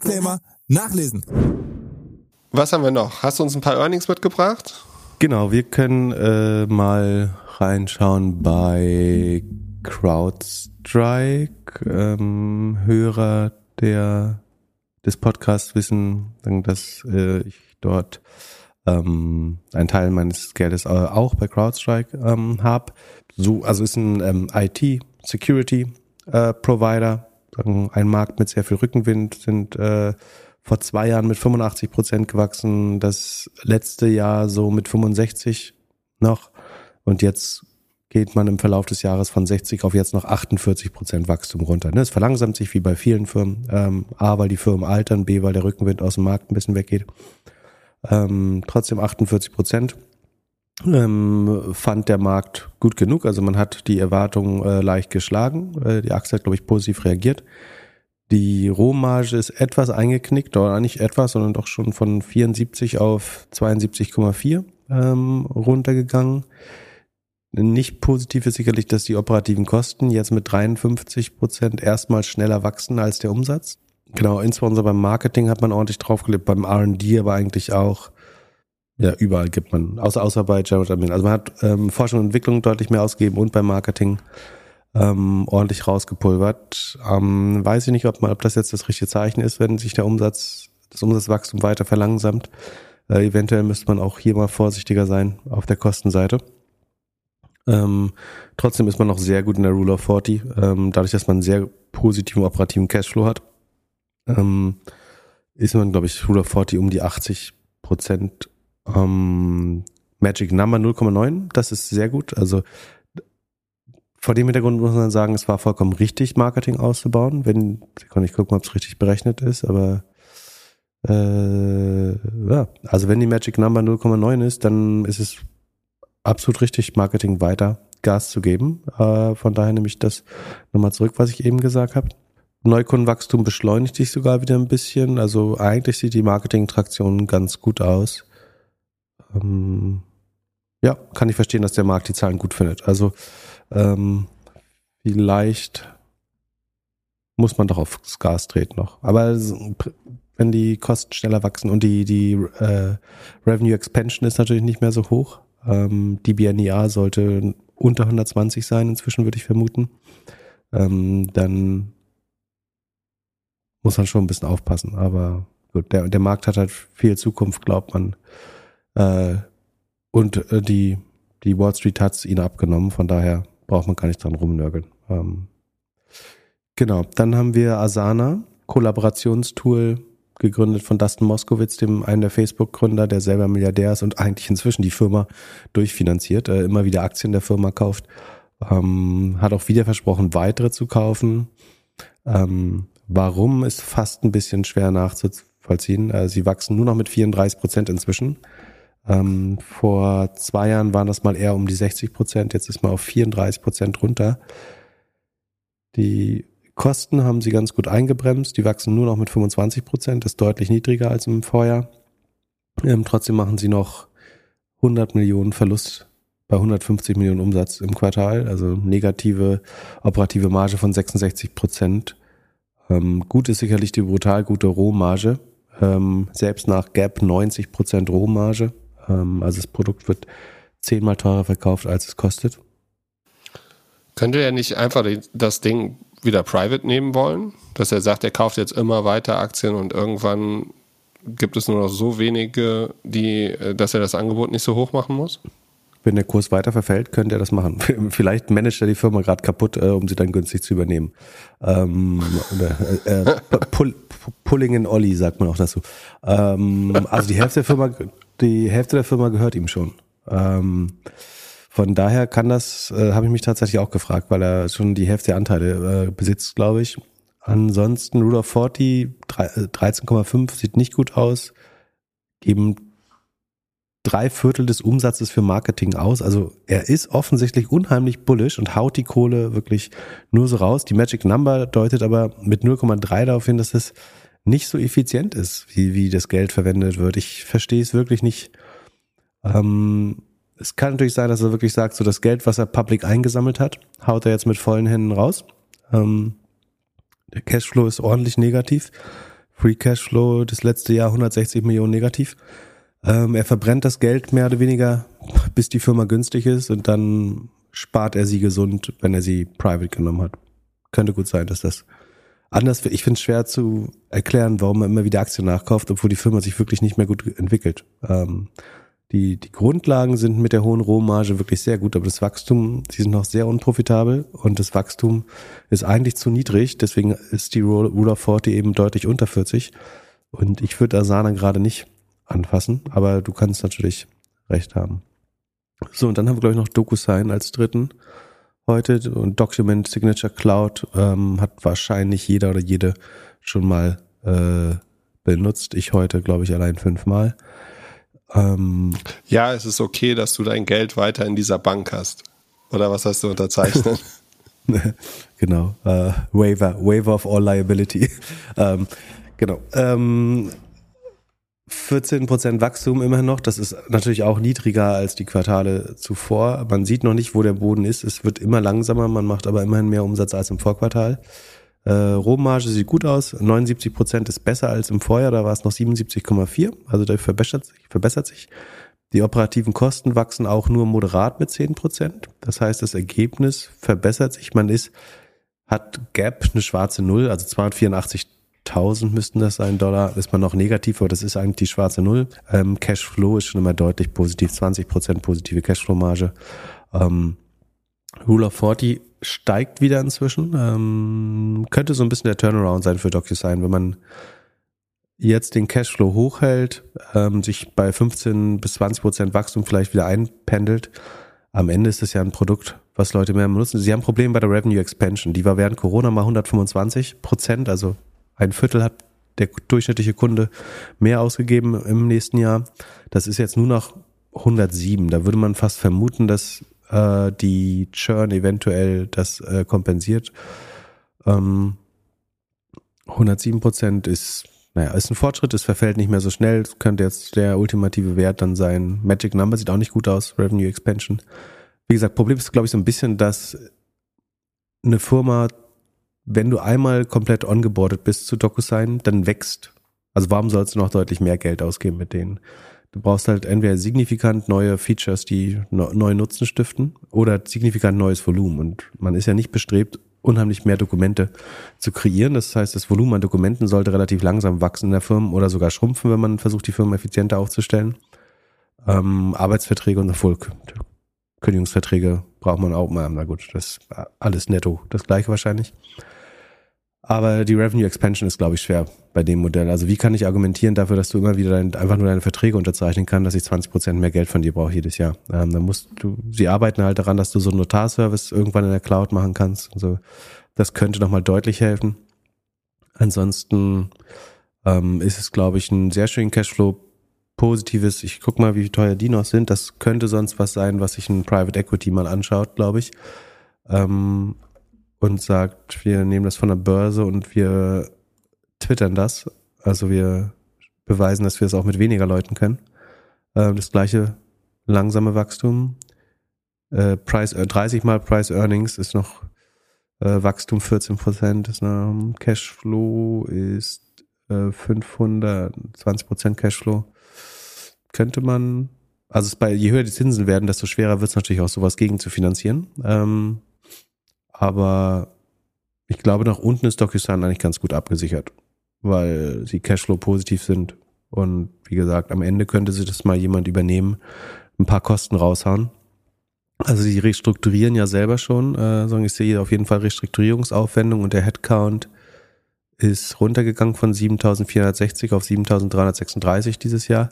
Disclaimer nachlesen. Was haben wir noch? Hast du uns ein paar Earnings mitgebracht? Genau, wir können äh, mal reinschauen bei CrowdStrike. Ähm, Hörer der des Podcasts wissen, dass äh, ich dort ähm, einen Teil meines Geldes auch bei CrowdStrike ähm, habe. So, also ist ein ähm, IT Security äh, Provider, sagen, ein Markt mit sehr viel Rückenwind, sind äh, vor zwei Jahren mit 85 Prozent gewachsen, das letzte Jahr so mit 65 noch und jetzt geht man im Verlauf des Jahres von 60 auf jetzt noch 48 Prozent Wachstum runter. Ne? Es verlangsamt sich wie bei vielen Firmen, ähm, A, weil die Firmen altern, B, weil der Rückenwind aus dem Markt ein bisschen weggeht. Ähm, trotzdem 48 Prozent ähm, fand der Markt gut genug. Also man hat die Erwartungen äh, leicht geschlagen. Äh, die Aktie hat, glaube ich, positiv reagiert. Die Rohmarge ist etwas eingeknickt, oder nicht etwas, sondern doch schon von 74 auf 72,4 ähm, runtergegangen. Nicht positiv ist sicherlich, dass die operativen Kosten jetzt mit 53 Prozent erstmal schneller wachsen als der Umsatz. Genau, insbesondere beim Marketing hat man ordentlich draufgelebt, beim R&D aber eigentlich auch ja, überall gibt man, außer, außer bei Jared Amin. Also man hat ähm, Forschung und Entwicklung deutlich mehr ausgegeben und beim Marketing ähm, ordentlich rausgepulvert. Ähm, weiß ich nicht, ob, man, ob das jetzt das richtige Zeichen ist, wenn sich der Umsatz, das Umsatzwachstum weiter verlangsamt. Äh, eventuell müsste man auch hier mal vorsichtiger sein auf der Kostenseite. Ähm, trotzdem ist man noch sehr gut in der Rule of 40, ähm, dadurch, dass man einen sehr positiven operativen Cashflow hat. Ähm, ist man, glaube ich, Rule of 40 um die 80 Prozent ähm, Magic Number 0,9, das ist sehr gut. Also vor dem Hintergrund muss man sagen, es war vollkommen richtig, Marketing auszubauen. Wenn, ich gucken, ob es richtig berechnet ist, aber äh, ja, also wenn die Magic Number 0,9 ist, dann ist es absolut richtig, Marketing weiter Gas zu geben. Äh, von daher nehme ich das nochmal zurück, was ich eben gesagt habe. Neukundenwachstum beschleunigt sich sogar wieder ein bisschen. Also eigentlich sieht die Marketing-Traktion ganz gut aus. Ähm, ja, kann ich verstehen, dass der Markt die Zahlen gut findet. Also ähm, vielleicht muss man doch aufs Gas treten noch. Aber wenn die Kosten schneller wachsen und die, die äh, Revenue Expansion ist natürlich nicht mehr so hoch. Ähm, die BNIA sollte unter 120 sein, inzwischen würde ich vermuten. Ähm, dann muss man schon ein bisschen aufpassen. Aber gut, der, der Markt hat halt viel Zukunft, glaubt man. Äh, und äh, die, die Wall Street hat es ihnen abgenommen, von daher braucht man gar nicht dran rumnörgeln. Ähm, genau, dann haben wir Asana, Kollaborationstool, gegründet von Dustin Moskowitz, dem einen der Facebook-Gründer, der selber Milliardär ist und eigentlich inzwischen die Firma durchfinanziert, äh, immer wieder Aktien der Firma kauft. Ähm, hat auch wieder versprochen, weitere zu kaufen. Ähm, warum ist fast ein bisschen schwer nachzuvollziehen. Äh, sie wachsen nur noch mit 34 Prozent inzwischen. Ähm, vor zwei Jahren waren das mal eher um die 60 Prozent, jetzt ist mal auf 34 Prozent runter. Die Kosten haben sie ganz gut eingebremst, die wachsen nur noch mit 25 Prozent, ist deutlich niedriger als im Vorjahr. Ähm, trotzdem machen sie noch 100 Millionen Verlust bei 150 Millionen Umsatz im Quartal, also negative operative Marge von 66 Prozent. Ähm, gut ist sicherlich die brutal gute Rohmarge, ähm, selbst nach Gap 90 Prozent Rohmarge. Ähm, also das Produkt wird zehnmal teurer verkauft, als es kostet. Könnte er nicht einfach das Ding wieder private nehmen wollen? Dass er sagt, er kauft jetzt immer weiter Aktien und irgendwann gibt es nur noch so wenige, die, äh, dass er das Angebot nicht so hoch machen muss? Wenn der Kurs weiter verfällt, könnte er das machen. Vielleicht managt er die Firma gerade kaputt, äh, um sie dann günstig zu übernehmen. Ähm, oder, äh, äh pull, Pulling in Olli sagt man auch dazu. Ähm, also die Hälfte der Firma die Hälfte der Firma gehört ihm schon. Ähm, von daher kann das, äh, habe ich mich tatsächlich auch gefragt, weil er schon die Hälfte der Anteile äh, besitzt, glaube ich. Ansonsten Rule of 40, 13,5 sieht nicht gut aus, geben drei Viertel des Umsatzes für Marketing aus. Also er ist offensichtlich unheimlich bullish und haut die Kohle wirklich nur so raus. Die Magic Number deutet aber mit 0,3 darauf hin, dass es nicht so effizient ist, wie, wie das Geld verwendet wird. Ich verstehe es wirklich nicht. Ähm, es kann natürlich sein, dass er wirklich sagt, so das Geld, was er public eingesammelt hat, haut er jetzt mit vollen Händen raus. Ähm, der Cashflow ist ordentlich negativ. Free Cashflow das letzte Jahr 160 Millionen negativ. Ähm, er verbrennt das Geld mehr oder weniger, bis die Firma günstig ist und dann spart er sie gesund, wenn er sie private genommen hat. Könnte gut sein, dass das anders, ich finde es schwer zu erklären, warum man immer wieder Aktien nachkauft, obwohl die Firma sich wirklich nicht mehr gut entwickelt. Ähm, die, die Grundlagen sind mit der hohen Rohmarge wirklich sehr gut, aber das Wachstum, sie sind noch sehr unprofitabel und das Wachstum ist eigentlich zu niedrig, deswegen ist die Rule of 40 eben deutlich unter 40 und ich würde Asana gerade nicht anfassen, aber du kannst natürlich recht haben. So, und dann haben wir, glaube ich, noch DocuSign als dritten heute und Document Signature Cloud ähm, hat wahrscheinlich jeder oder jede schon mal äh, benutzt. Ich heute, glaube ich, allein fünfmal. Ähm, ja, es ist okay, dass du dein Geld weiter in dieser Bank hast. Oder was hast du unterzeichnet? genau. Äh, Waiver, Waiver of all liability. ähm, genau. Ähm, 14% Wachstum immerhin noch. Das ist natürlich auch niedriger als die Quartale zuvor. Man sieht noch nicht, wo der Boden ist. Es wird immer langsamer. Man macht aber immerhin mehr Umsatz als im Vorquartal. Äh, Rohmarge sieht gut aus. 79% ist besser als im Vorjahr. Da war es noch 77,4. Also da verbessert sich, verbessert sich. Die operativen Kosten wachsen auch nur moderat mit 10% Das heißt, das Ergebnis verbessert sich. Man ist, hat Gap eine schwarze Null, also 284 1000 müssten das sein, Dollar, ist man noch negativ, aber das ist eigentlich die schwarze Null. Ähm, Cashflow ist schon immer deutlich positiv, 20 Prozent positive Cashflow-Marge. Ähm, Rule of 40 steigt wieder inzwischen. Ähm, könnte so ein bisschen der Turnaround sein für DocuSign, wenn man jetzt den Cashflow hochhält, ähm, sich bei 15 bis 20 Prozent Wachstum vielleicht wieder einpendelt. Am Ende ist es ja ein Produkt, was Leute mehr benutzen. Sie haben Probleme bei der Revenue Expansion. Die war während Corona mal 125 Prozent, also ein Viertel hat der durchschnittliche Kunde mehr ausgegeben im nächsten Jahr. Das ist jetzt nur noch 107. Da würde man fast vermuten, dass äh, die Churn eventuell das äh, kompensiert. Ähm, 107 Prozent ist, naja, ist ein Fortschritt, es verfällt nicht mehr so schnell. Das könnte jetzt der ultimative Wert dann sein. Magic Number sieht auch nicht gut aus, Revenue Expansion. Wie gesagt, Problem ist, glaube ich, so ein bisschen, dass eine Firma, wenn du einmal komplett ongeboardet bist zu DocuSign, dann wächst. Also warum sollst du noch deutlich mehr Geld ausgeben mit denen? Du brauchst halt entweder signifikant neue Features, die neuen Nutzen stiften, oder signifikant neues Volumen. Und man ist ja nicht bestrebt, unheimlich mehr Dokumente zu kreieren. Das heißt, das Volumen an Dokumenten sollte relativ langsam wachsen in der Firma oder sogar schrumpfen, wenn man versucht, die Firma effizienter aufzustellen. Ähm, Arbeitsverträge und Erfolg. Kündigungsverträge braucht man auch mal. Na gut, das ist alles netto. Das gleiche wahrscheinlich. Aber die Revenue Expansion ist, glaube ich, schwer bei dem Modell. Also wie kann ich argumentieren dafür, dass du immer wieder dein, einfach nur deine Verträge unterzeichnen kannst, dass ich 20 Prozent mehr Geld von dir brauche jedes Jahr? Ähm, dann musst du, sie arbeiten halt daran, dass du so einen Notarservice irgendwann in der Cloud machen kannst. Also das könnte nochmal deutlich helfen. Ansonsten ähm, ist es, glaube ich, ein sehr schönen Cashflow positives, ich guck mal, wie teuer die noch sind. Das könnte sonst was sein, was sich ein Private Equity mal anschaut, glaube ich. Ähm, und sagt, wir nehmen das von der Börse und wir twittern das. Also wir beweisen, dass wir es auch mit weniger Leuten können. Ähm, das gleiche langsame Wachstum. Äh, Price, äh, 30 mal Price Earnings ist noch äh, Wachstum 14 Prozent, noch Cashflow ist äh, 520 Prozent Cashflow könnte man, also es bei, je höher die Zinsen werden, desto schwerer wird es natürlich auch sowas gegen zu finanzieren. Ähm, aber ich glaube, nach unten ist DocuSign eigentlich ganz gut abgesichert, weil sie Cashflow positiv sind. Und wie gesagt, am Ende könnte sich das mal jemand übernehmen, ein paar Kosten raushauen. Also sie restrukturieren ja selber schon, äh, sondern ich sehe auf jeden Fall Restrukturierungsaufwendung und der Headcount ist runtergegangen von 7460 auf 7336 dieses Jahr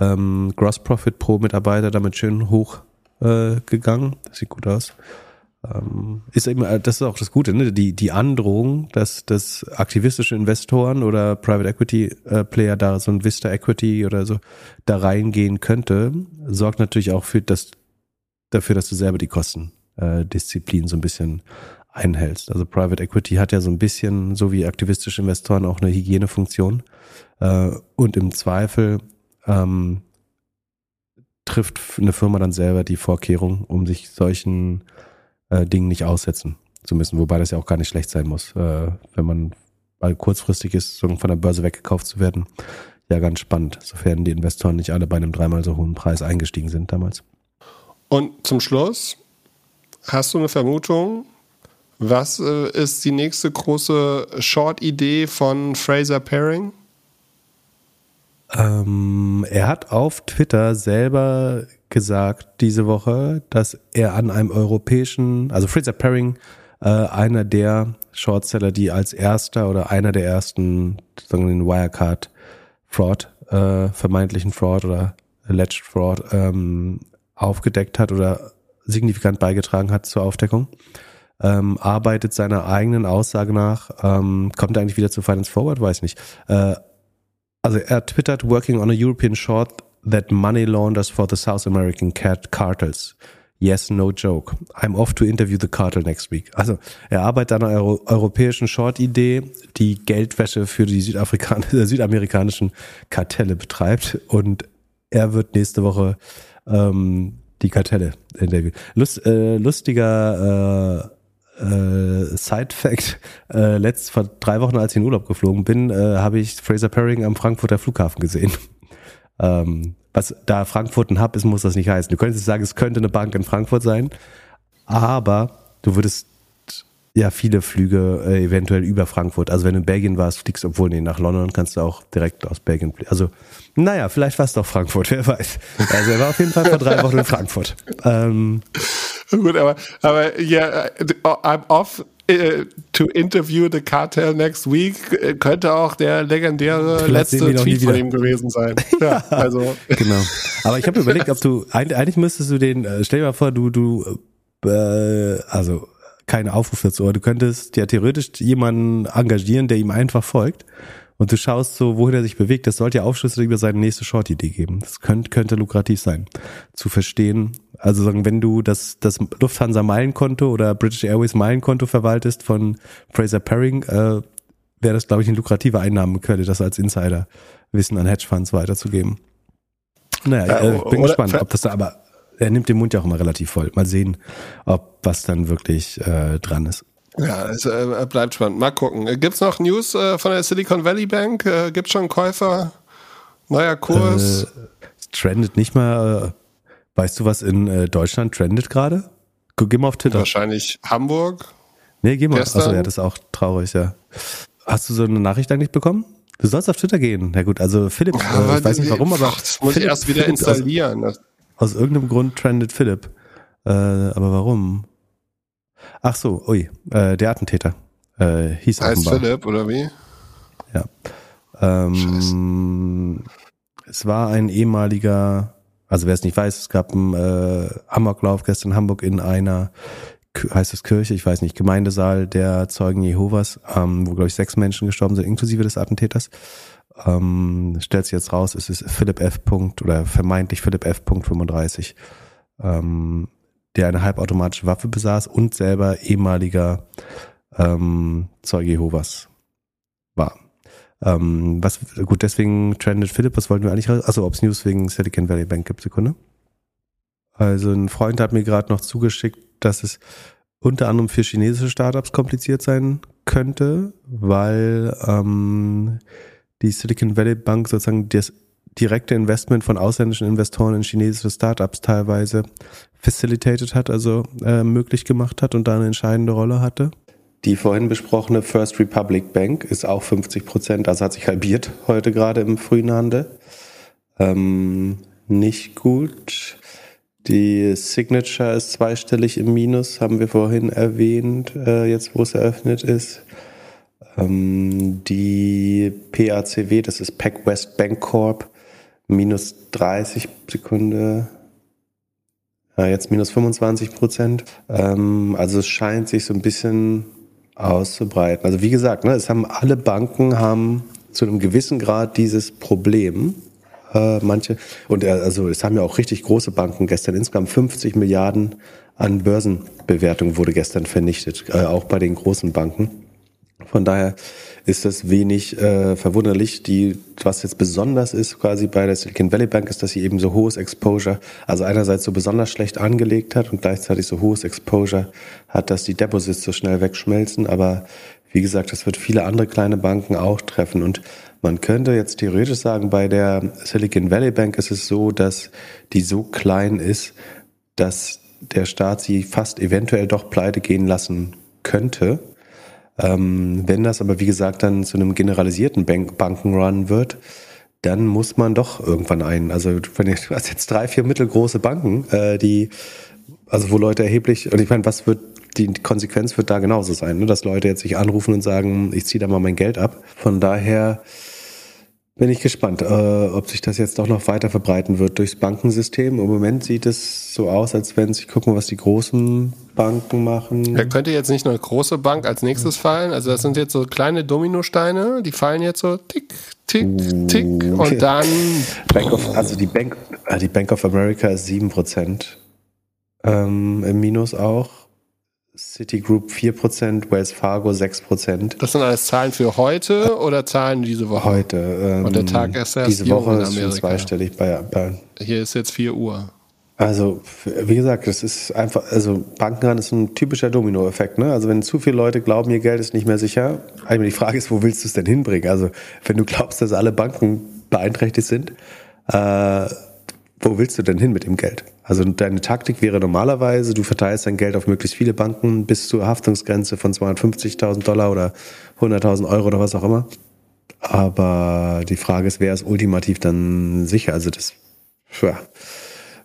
ähm, Gross Profit pro Mitarbeiter damit schön hoch äh, gegangen. Das sieht gut aus. Ähm, ist eben, äh, das ist auch das Gute, ne? Die, die Androhung, dass, dass aktivistische Investoren oder Private Equity äh, Player da so ein Vista Equity oder so da reingehen könnte, sorgt natürlich auch für das, dafür, dass du selber die Kostendisziplin so ein bisschen einhältst. Also Private Equity hat ja so ein bisschen, so wie aktivistische Investoren, auch eine Hygienefunktion. Äh, und im Zweifel ähm, trifft eine Firma dann selber die Vorkehrung, um sich solchen äh, Dingen nicht aussetzen zu müssen. Wobei das ja auch gar nicht schlecht sein muss, äh, wenn man weil kurzfristig ist, von der Börse weggekauft zu werden. Ja, ganz spannend, sofern die Investoren nicht alle bei einem dreimal so hohen Preis eingestiegen sind damals. Und zum Schluss, hast du eine Vermutung, was äh, ist die nächste große Short-Idee von Fraser Paring? Ähm, er hat auf Twitter selber gesagt diese Woche, dass er an einem europäischen, also Fraser Paring, äh, einer der Shortseller, die als erster oder einer der ersten, sagen wir den Wirecard Fraud, äh, vermeintlichen Fraud oder alleged Fraud ähm, aufgedeckt hat oder signifikant beigetragen hat zur Aufdeckung. Ähm, arbeitet seiner eigenen Aussage nach, ähm, kommt er eigentlich wieder zu Finance Forward, weiß nicht, äh, also er twittert, working on a European short that money launders for the South American cat cartels. Yes, no joke. I'm off to interview the cartel next week. Also er arbeitet an einer Euro europäischen Short-Idee, die Geldwäsche für die Südafrikan südamerikanischen Kartelle betreibt und er wird nächste Woche ähm, die Kartelle interviewen. Lust, äh, lustiger äh, äh, Side Fact, äh, letzt vor drei Wochen, als ich in Urlaub geflogen bin, äh, habe ich Fraser Paring am Frankfurter Flughafen gesehen. ähm, was da Frankfurt ein Hub ist, muss das nicht heißen. Du könntest sagen, es könnte eine Bank in Frankfurt sein, aber du würdest ja viele Flüge äh, eventuell über Frankfurt. Also wenn du in Belgien warst, fliegst, obwohl nee, nach London kannst du auch direkt aus Belgien fliegen. Also naja, vielleicht war es doch Frankfurt, wer weiß. Also er war auf jeden Fall vor drei Wochen in Frankfurt. Ähm, Gut, aber, aber ja, I'm off uh, to interview the cartel next week könnte auch der legendäre Vielleicht letzte Tweet von ihm gewesen sein. Ja, also. Genau. Aber ich habe überlegt, ob du, eigentlich müsstest du den, äh, stell dir mal vor, du, du, äh, also, kein Aufruf dazu, aber du könntest ja theoretisch jemanden engagieren, der ihm einfach folgt und du schaust so, wohin er sich bewegt, das sollte ja Aufschlüsse über seine nächste Short-Idee geben. Das könnte, könnte lukrativ sein, zu verstehen. Also sagen, wenn du das, das Lufthansa Meilenkonto oder British Airways Meilenkonto verwaltest von Fraser Paring, äh, wäre das, glaube ich, eine lukrative Einnahmequelle, das als Insider Wissen an Hedgefonds weiterzugeben. Naja, Ja, äh, bin gespannt, ob das da aber, er nimmt den Mund ja auch immer relativ voll. Mal sehen, ob was dann wirklich äh, dran ist. Ja, es äh, bleibt spannend. Mal gucken. Äh, Gibt's noch News äh, von der Silicon Valley Bank? Äh, gibt's schon Käufer? Neuer Kurs? Äh, es trendet nicht mal, äh, weißt du, was in äh, Deutschland trendet gerade? Geh mal auf Twitter. Wahrscheinlich Hamburg. Nee, geh mal. gestern? Achso, ja, das ist auch traurig, ja. Hast du so eine Nachricht eigentlich bekommen? Du sollst auf Twitter gehen. Na gut, also Philipp, äh, ich weiß nicht warum, aber das muss ich Philipp- erst wieder Philipp aus, installieren. Das, aus irgendeinem Grund trendet Philipp. Äh, aber warum? Ach so, ui, äh, der Attentäter äh, hieß heißt offenbar. Philipp, oder wie? Ja. Ähm, es war ein ehemaliger, also wer es nicht weiß, es gab einen äh, Amoklauf gestern in Hamburg in einer, heißt es Kirche, ich weiß nicht, Gemeindesaal der Zeugen Jehovas, ähm, wo glaube ich sechs Menschen gestorben sind, inklusive des Attentäters. Ähm, stellt sich jetzt raus, es ist Philipp F. Oder vermeintlich Philipp F. Punkt 35, ähm, der eine halbautomatische Waffe besaß und selber ehemaliger ähm, Zeuge Jehovas. Ähm, was, gut, deswegen trendet Philipp, was wollten wir eigentlich, also ob es News wegen Silicon Valley Bank gibt, Sekunde. Also ein Freund hat mir gerade noch zugeschickt, dass es unter anderem für chinesische Startups kompliziert sein könnte, weil ähm, die Silicon Valley Bank sozusagen das direkte Investment von ausländischen Investoren in chinesische Startups teilweise facilitated hat, also äh, möglich gemacht hat und da eine entscheidende Rolle hatte. Die vorhin besprochene First Republic Bank ist auch 50 Prozent, also hat sich halbiert heute gerade im frühen Handel. Ähm, nicht gut. Die Signature ist zweistellig im Minus, haben wir vorhin erwähnt, äh, jetzt wo es eröffnet ist. Ähm, die PACW, das ist Pac West Bank Corp, minus 30 Sekunde. Jetzt minus 25 Prozent. Ähm, also es scheint sich so ein bisschen auszubreiten. Also wie gesagt, ne, es haben alle Banken haben zu einem gewissen Grad dieses Problem. Äh, manche und äh, also es haben ja auch richtig große Banken gestern insgesamt 50 Milliarden an Börsenbewertung wurde gestern vernichtet, äh, auch bei den großen Banken. Von daher ist das wenig äh, verwunderlich. Die, was jetzt besonders ist quasi bei der Silicon Valley Bank, ist, dass sie eben so hohes Exposure, also einerseits so besonders schlecht angelegt hat und gleichzeitig so hohes Exposure hat, dass die Deposits so schnell wegschmelzen. Aber wie gesagt, das wird viele andere kleine Banken auch treffen. Und man könnte jetzt theoretisch sagen, bei der Silicon Valley Bank ist es so, dass die so klein ist, dass der Staat sie fast eventuell doch pleite gehen lassen könnte. Ähm, wenn das aber, wie gesagt, dann zu einem generalisierten Bank Bankenrun wird, dann muss man doch irgendwann ein. Also wenn ich, du hast jetzt drei, vier mittelgroße Banken, äh, die, also wo Leute erheblich, und ich meine, was wird, die Konsequenz wird da genauso sein, ne? dass Leute jetzt sich anrufen und sagen, ich ziehe da mal mein Geld ab. Von daher bin ich gespannt, äh, ob sich das jetzt doch noch weiter verbreiten wird durchs Bankensystem. Im Moment sieht es so aus, als wenn sich gucken, was die großen Banken machen. Da könnte jetzt nicht eine große Bank als nächstes fallen. Also das sind jetzt so kleine Dominosteine, die fallen jetzt so tick, tick, tick Uh, und dann Bank of, also die Bank, äh, die Bank of America ist 7%. Ähm, Im Minus auch. Citigroup 4%, Wells Fargo 6%. das sind alles Zahlen für heute oder Zahlen diese Woche? Heute. Ähm, Und der Tag ist erst Diese 4 Uhr Woche in ist schon zweistellig bei, bei Hier ist jetzt 4 Uhr. Also, wie gesagt, das ist einfach, also Bankenrun ist ein typischer Dominoeffekt, ne? Also wenn zu viele Leute glauben, ihr Geld ist nicht mehr sicher, also die Frage ist, wo willst du es denn hinbringen? Also, wenn du glaubst, dass alle Banken beeinträchtigt sind, äh, wo willst du denn hin mit dem Geld? Also deine Taktik wäre normalerweise, du verteilst dein Geld auf möglichst viele Banken bis zur Haftungsgrenze von 250.000 Dollar oder 100.000 Euro oder was auch immer. Aber die Frage ist, wer ist ultimativ dann sicher? Also das, ja.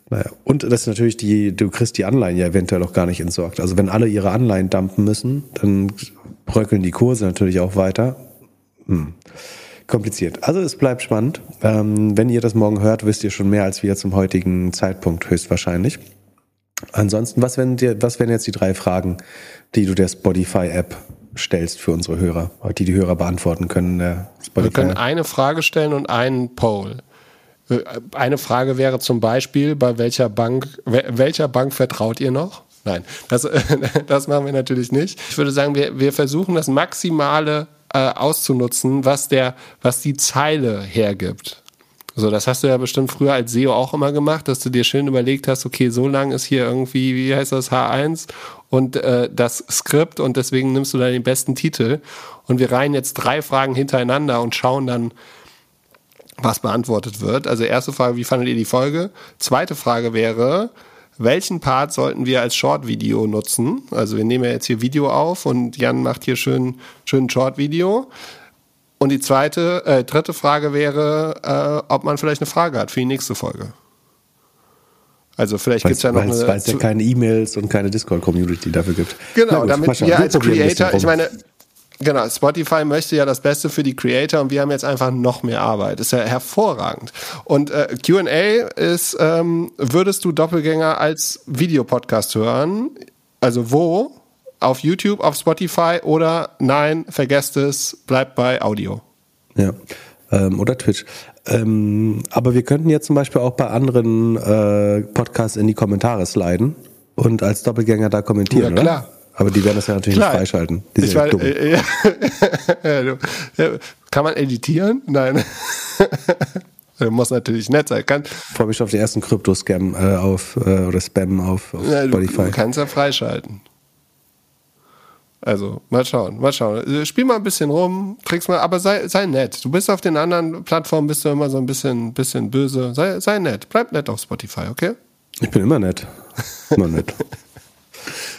Naja, und das ist natürlich die, du kriegst die Anleihen ja eventuell auch gar nicht entsorgt. Also wenn alle ihre Anleihen dumpen müssen, dann bröckeln die Kurse natürlich auch weiter. Hm. Kompliziert. Also es bleibt spannend. Ähm, wenn ihr das morgen hört, wisst ihr schon mehr als wir zum heutigen Zeitpunkt höchstwahrscheinlich. Ansonsten, was wären, dir, was wären jetzt die drei Fragen, die du der Spotify-App stellst für unsere Hörer, die die Hörer beantworten können. Wir können eine Frage stellen und einen Poll. Äh, Eine Frage wäre zum Beispiel, bei welcher Bank, wel- welcher Bank vertraut ihr noch? Nein, das, das machen wir natürlich nicht. Ich würde sagen, wir, wir versuchen das Maximale äh, auszunutzen, was, der, was die Zeile hergibt. So, das hast du ja bestimmt früher als SEO auch immer gemacht, dass du dir schön überlegt hast, okay, so lang ist hier irgendwie, wie heißt das, H1 und äh, das Skript und deswegen nimmst du da den besten Titel. Und wir reihen jetzt drei Fragen hintereinander und schauen dann, was beantwortet wird. Also erste Frage, wie fandet ihr die Folge? Zweite Frage wäre, welchen Part sollten wir als Short-Video nutzen? Also wir nehmen ja jetzt hier Video auf und Jan macht hier schön, schön ein Short-Video. Und die zweite, äh, dritte Frage wäre, äh, ob man vielleicht eine Frage hat für die nächste Folge. Also vielleicht gibt's ja noch Weil es eine. weil es ja keine E-Mails und keine Discord-Community dafür gibt. Genau, Na gut, damit wir als Creator, ich meine, genau, Spotify möchte ja das Beste für die Creator und wir haben jetzt einfach noch mehr Arbeit. Ist ja hervorragend. Und äh, Q&A ist, ähm, würdest du Doppelgänger als Videopodcast hören? Also wo? Auf YouTube, auf Spotify oder nein, vergesst es, bleibt bei Audio. Ja. Ähm, oder Twitch. Ähm, aber wir könnten jetzt zum Beispiel auch bei anderen äh, Podcasts in die Kommentare sliden und als Doppelgänger da kommentieren, Ja, oder? Aber die werden das ja natürlich Klar. nicht freischalten. Die Ich sind weiß, dumm. äh, ja. Ja, Kann man editieren? Nein. Muss natürlich nett sein. Kann, freue mich auf den ersten Krypto-Scam äh, auf äh, oder Spam auf, auf Ja, Spotify. du kannst ja freischalten. Also, mal schauen, mal schauen. Äh, Spiel mal ein bisschen rum, trickst mal, aber sei, sei nett. Du bist auf den anderen Plattformen, bist du immer so ein bisschen, bisschen böse. Sei, sei nett, bleib nett auf Spotify, okay? Ich bin immer nett. Immer nett.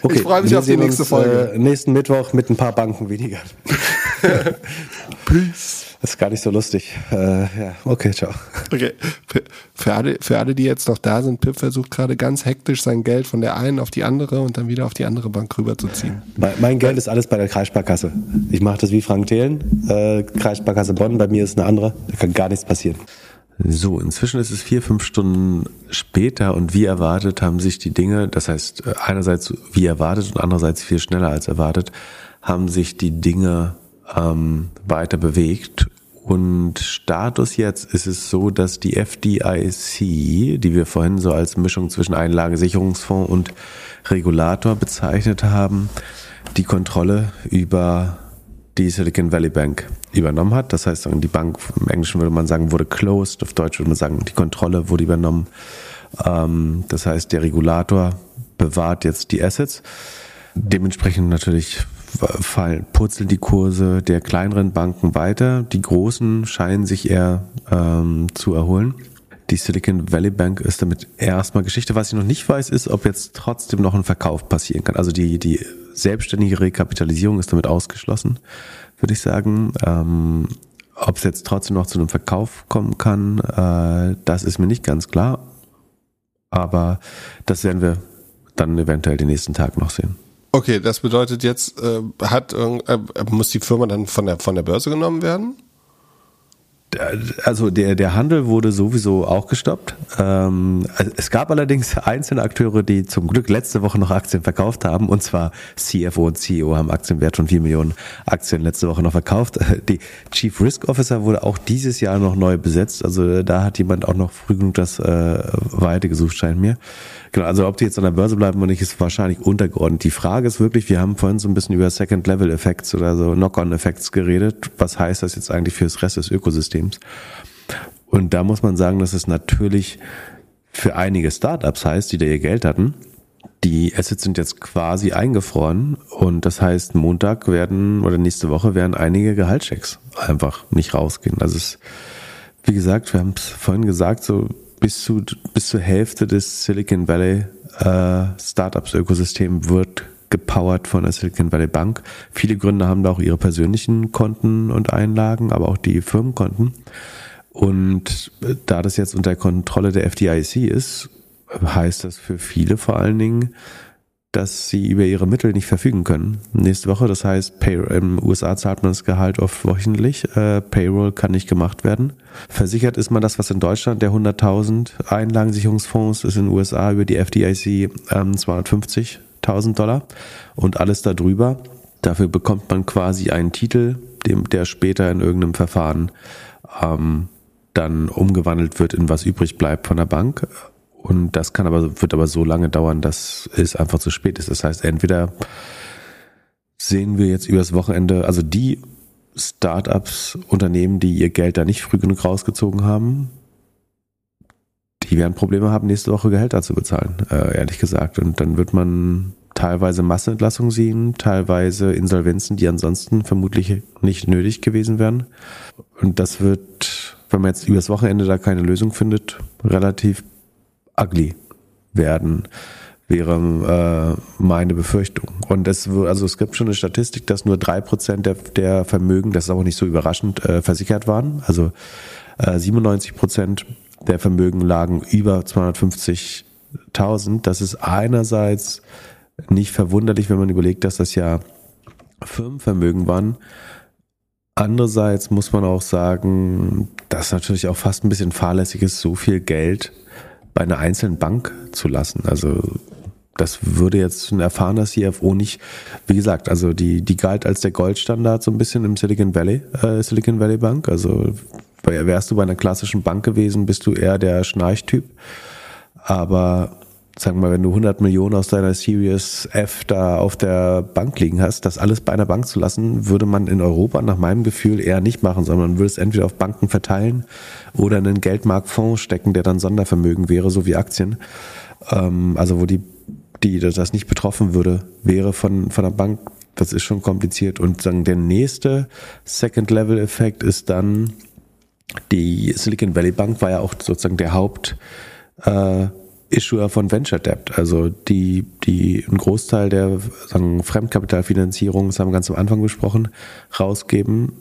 Okay, Ich freue mich auf die nächste uns, Folge. Äh, nächsten Mittwoch mit ein paar Banken weniger. Peace. Das ist gar nicht so lustig. Äh, ja, okay, ciao. Okay. Für- Für alle, für alle, die jetzt noch da sind, Pip versucht gerade ganz hektisch sein Geld von der einen auf die andere und dann wieder auf die andere Bank rüberzuziehen. Mein, mein Geld ist alles bei der Kreissparkasse. Ich mache das wie Frank Thelen. Äh, Kreissparkasse Bonn, bei mir ist eine andere. Da kann gar nichts passieren. So, inzwischen ist es vier, fünf Stunden später und wie erwartet haben sich die Dinge, das heißt äh, einerseits wie erwartet und andererseits viel schneller als erwartet, haben sich die Dinge ähm, weiter bewegt. Und Status jetzt ist es so, dass die FDIC, die wir vorhin so als Mischung zwischen Einlagensicherungsfonds und Regulator bezeichnet haben, die Kontrolle über die Silicon Valley Bank übernommen hat. Das heißt, die Bank, im Englischen würde man sagen, wurde closed, auf Deutsch würde man sagen, die Kontrolle wurde übernommen. Ähm, das heißt, der Regulator bewahrt jetzt die Assets. Dementsprechend natürlich fallen, purzeln die Kurse der kleineren Banken weiter. Die großen scheinen sich eher ähm, zu erholen. Die Silicon Valley Bank ist damit erstmal Geschichte. Was ich noch nicht weiß, ist, ob jetzt trotzdem noch ein Verkauf passieren kann. Also die, die selbstständige Rekapitalisierung ist damit ausgeschlossen, würde ich sagen. Ähm, ob es jetzt trotzdem noch zu einem Verkauf kommen kann, äh, das ist mir nicht ganz klar. Aber das werden wir dann eventuell den nächsten Tag noch sehen. Okay, das bedeutet jetzt, äh, hat äh, muss die Firma dann von der, von der Börse genommen werden? Also der, der Handel wurde sowieso auch gestoppt. Ähm, es gab allerdings einzelne Akteure, die zum Glück letzte Woche noch Aktien verkauft haben. Und zwar CFO und CEO haben Aktienwert von 4 Millionen Aktien letzte Woche noch verkauft. Die Chief Risk Officer wurde auch dieses Jahr noch neu besetzt. Also da hat jemand auch noch früh genug das äh, Weite gesucht, scheint mir. Genau, also ob die jetzt an der Börse bleiben oder nicht, ist wahrscheinlich untergeordnet. Die Frage ist wirklich, wir haben vorhin so ein bisschen über Second-Level-Effects oder so Knock-on-Effects geredet. Was heißt das jetzt eigentlich für das Rest des Ökosystems? Und da muss man sagen, dass es natürlich für einige Startups heißt, die da ihr Geld hatten, die Assets sind jetzt quasi eingefroren und das heißt, Montag werden oder nächste Woche werden einige Gehaltschecks einfach nicht rausgehen. Also es, wie gesagt, wir haben es vorhin gesagt, so bis zu bis zur Hälfte des Silicon Valley äh, Startups Ökosystem wird gepowert von der Silicon Valley Bank. Viele Gründer haben da auch ihre persönlichen Konten und Einlagen, aber auch die Firmenkonten. Und da das jetzt unter Kontrolle der FDIC ist, heißt das für viele vor allen Dingen, dass sie über ihre Mittel nicht verfügen können. Nächste Woche, das heißt, Pay im USA zahlt man das Gehalt oft wöchentlich, äh, Payroll kann nicht gemacht werden. Versichert ist man das, was in Deutschland der 100.000 Einlagensicherungsfonds ist in den USA über die FDIC ähm, 250.000 Dollar und alles darüber Dafür bekommt man quasi einen Titel, dem, der später in irgendeinem Verfahren ähm, dann umgewandelt wird in was übrig bleibt von der Bank. Und das kann aber, wird aber so lange dauern, dass es einfach zu spät ist. Das heißt, entweder sehen wir jetzt übers Wochenende, also die Startups, Unternehmen, die ihr Geld da nicht früh genug rausgezogen haben, die werden Probleme haben, nächste Woche Gehälter zu bezahlen, äh, ehrlich gesagt. Und dann wird man teilweise Massenentlassungen sehen, teilweise Insolvenzen, die ansonsten vermutlich nicht nötig gewesen wären. Und das wird, wenn man jetzt übers Wochenende da keine Lösung findet, relativ ugly werden, wäre äh, meine Befürchtung. Und es also es gibt schon eine Statistik, dass nur drei Prozent der, der Vermögen, das ist auch nicht so überraschend, äh, versichert waren. Also äh, 97 Prozent der Vermögen lagen über 250.000. Das ist einerseits nicht verwunderlich, wenn man überlegt, dass das ja Firmenvermögen waren. Andererseits muss man auch sagen, dass natürlich auch fast ein bisschen fahrlässig ist, so viel Geld bei einer einzelnen Bank zu lassen. Also das würde jetzt ein erfahrener CFO nicht, wie gesagt, also die, die galt als der Goldstandard so ein bisschen im Silicon Valley, äh, Silicon Valley Bank. Also wärst du bei einer klassischen Bank gewesen, bist du eher der Schnarchtyp. Aber sagen wir mal, wenn du 100 Millionen aus deiner Series F da auf der Bank liegen hast, das alles bei einer Bank zu lassen, würde man in Europa nach meinem Gefühl eher nicht machen, sondern man würde es entweder auf Banken verteilen oder in einen Geldmarktfonds stecken, der dann Sondervermögen wäre, so wie Aktien. Ähm, also wo die, die das nicht betroffen würde, wäre von, von der Bank. Das ist schon kompliziert. Und sagen, der nächste Second-Level-Effekt ist dann, die Silicon Valley Bank war ja auch sozusagen der Haupt, äh, Issuer von Venture Debt, also die, die einen Großteil der sagen, Fremdkapitalfinanzierung, das haben wir ganz am Anfang besprochen, rausgeben.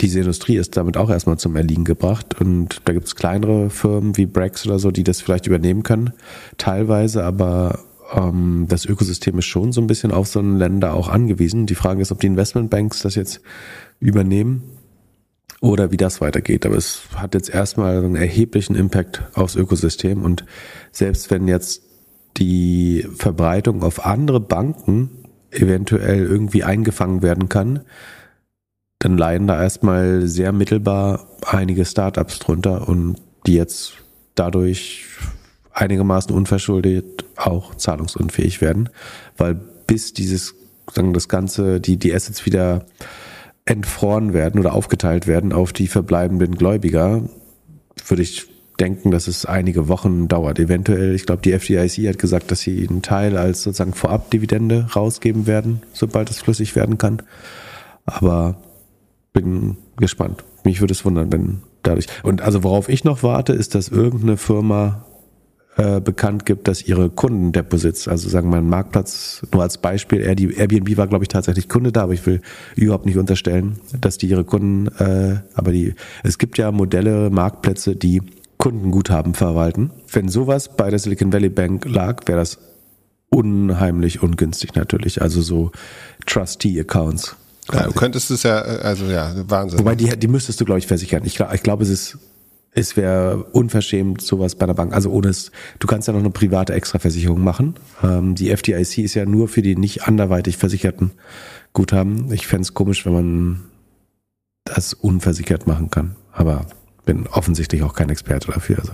Diese Industrie ist damit auch erstmal zum Erliegen gebracht und da gibt es kleinere Firmen wie Brex oder so, die das vielleicht übernehmen können, teilweise, aber ähm, das Ökosystem ist schon so ein bisschen auf so einen Länder auch angewiesen. Die Frage ist, ob die Investmentbanks das jetzt übernehmen oder wie das weitergeht. Aber es hat jetzt erstmal einen erheblichen Impact aufs Ökosystem und selbst wenn jetzt die Verbreitung auf andere Banken eventuell irgendwie eingefangen werden kann, dann leiden da erstmal sehr mittelbar einige Startups drunter und die jetzt dadurch einigermaßen unverschuldet auch zahlungsunfähig werden, weil bis dieses sagen das ganze die die Assets wieder entfroren werden oder aufgeteilt werden auf die verbleibenden Gläubiger, würde ich denken, dass es einige Wochen dauert. Eventuell, ich glaube, die FDIC hat gesagt, dass sie einen Teil als sozusagen Vorabdividende rausgeben werden, sobald es flüssig werden kann. Aber bin gespannt. Mich würde es wundern, wenn dadurch. Und also worauf ich noch warte, ist, dass irgendeine Firma äh, bekannt gibt, dass ihre Kundendeposits, also sagen wir mal ein Marktplatz, nur als Beispiel, Airbnb war glaube ich tatsächlich Kunde da, aber ich will überhaupt nicht unterstellen, dass die ihre Kunden, äh, aber die, es gibt ja Modelle, Marktplätze, die Kundenguthaben verwalten. Wenn sowas bei der Silicon Valley Bank lag, wäre das unheimlich ungünstig natürlich. Also so Trustee-Accounts. Ja, du könntest es ja, äh, also ja, Wahnsinn. Wobei die, die müsstest du, glaube ich, versichern. Ich, ich glaube, es ist es wäre unverschämt, sowas bei einer Bank. Also ohne es, du kannst ja noch eine private Extraversicherung machen. Ähm, die FDIC ist ja nur für die nicht anderweitig Versicherten Guthaben. Ich fände es komisch, wenn man das unversichert machen kann. Aber bin offensichtlich auch kein Experte dafür. Also.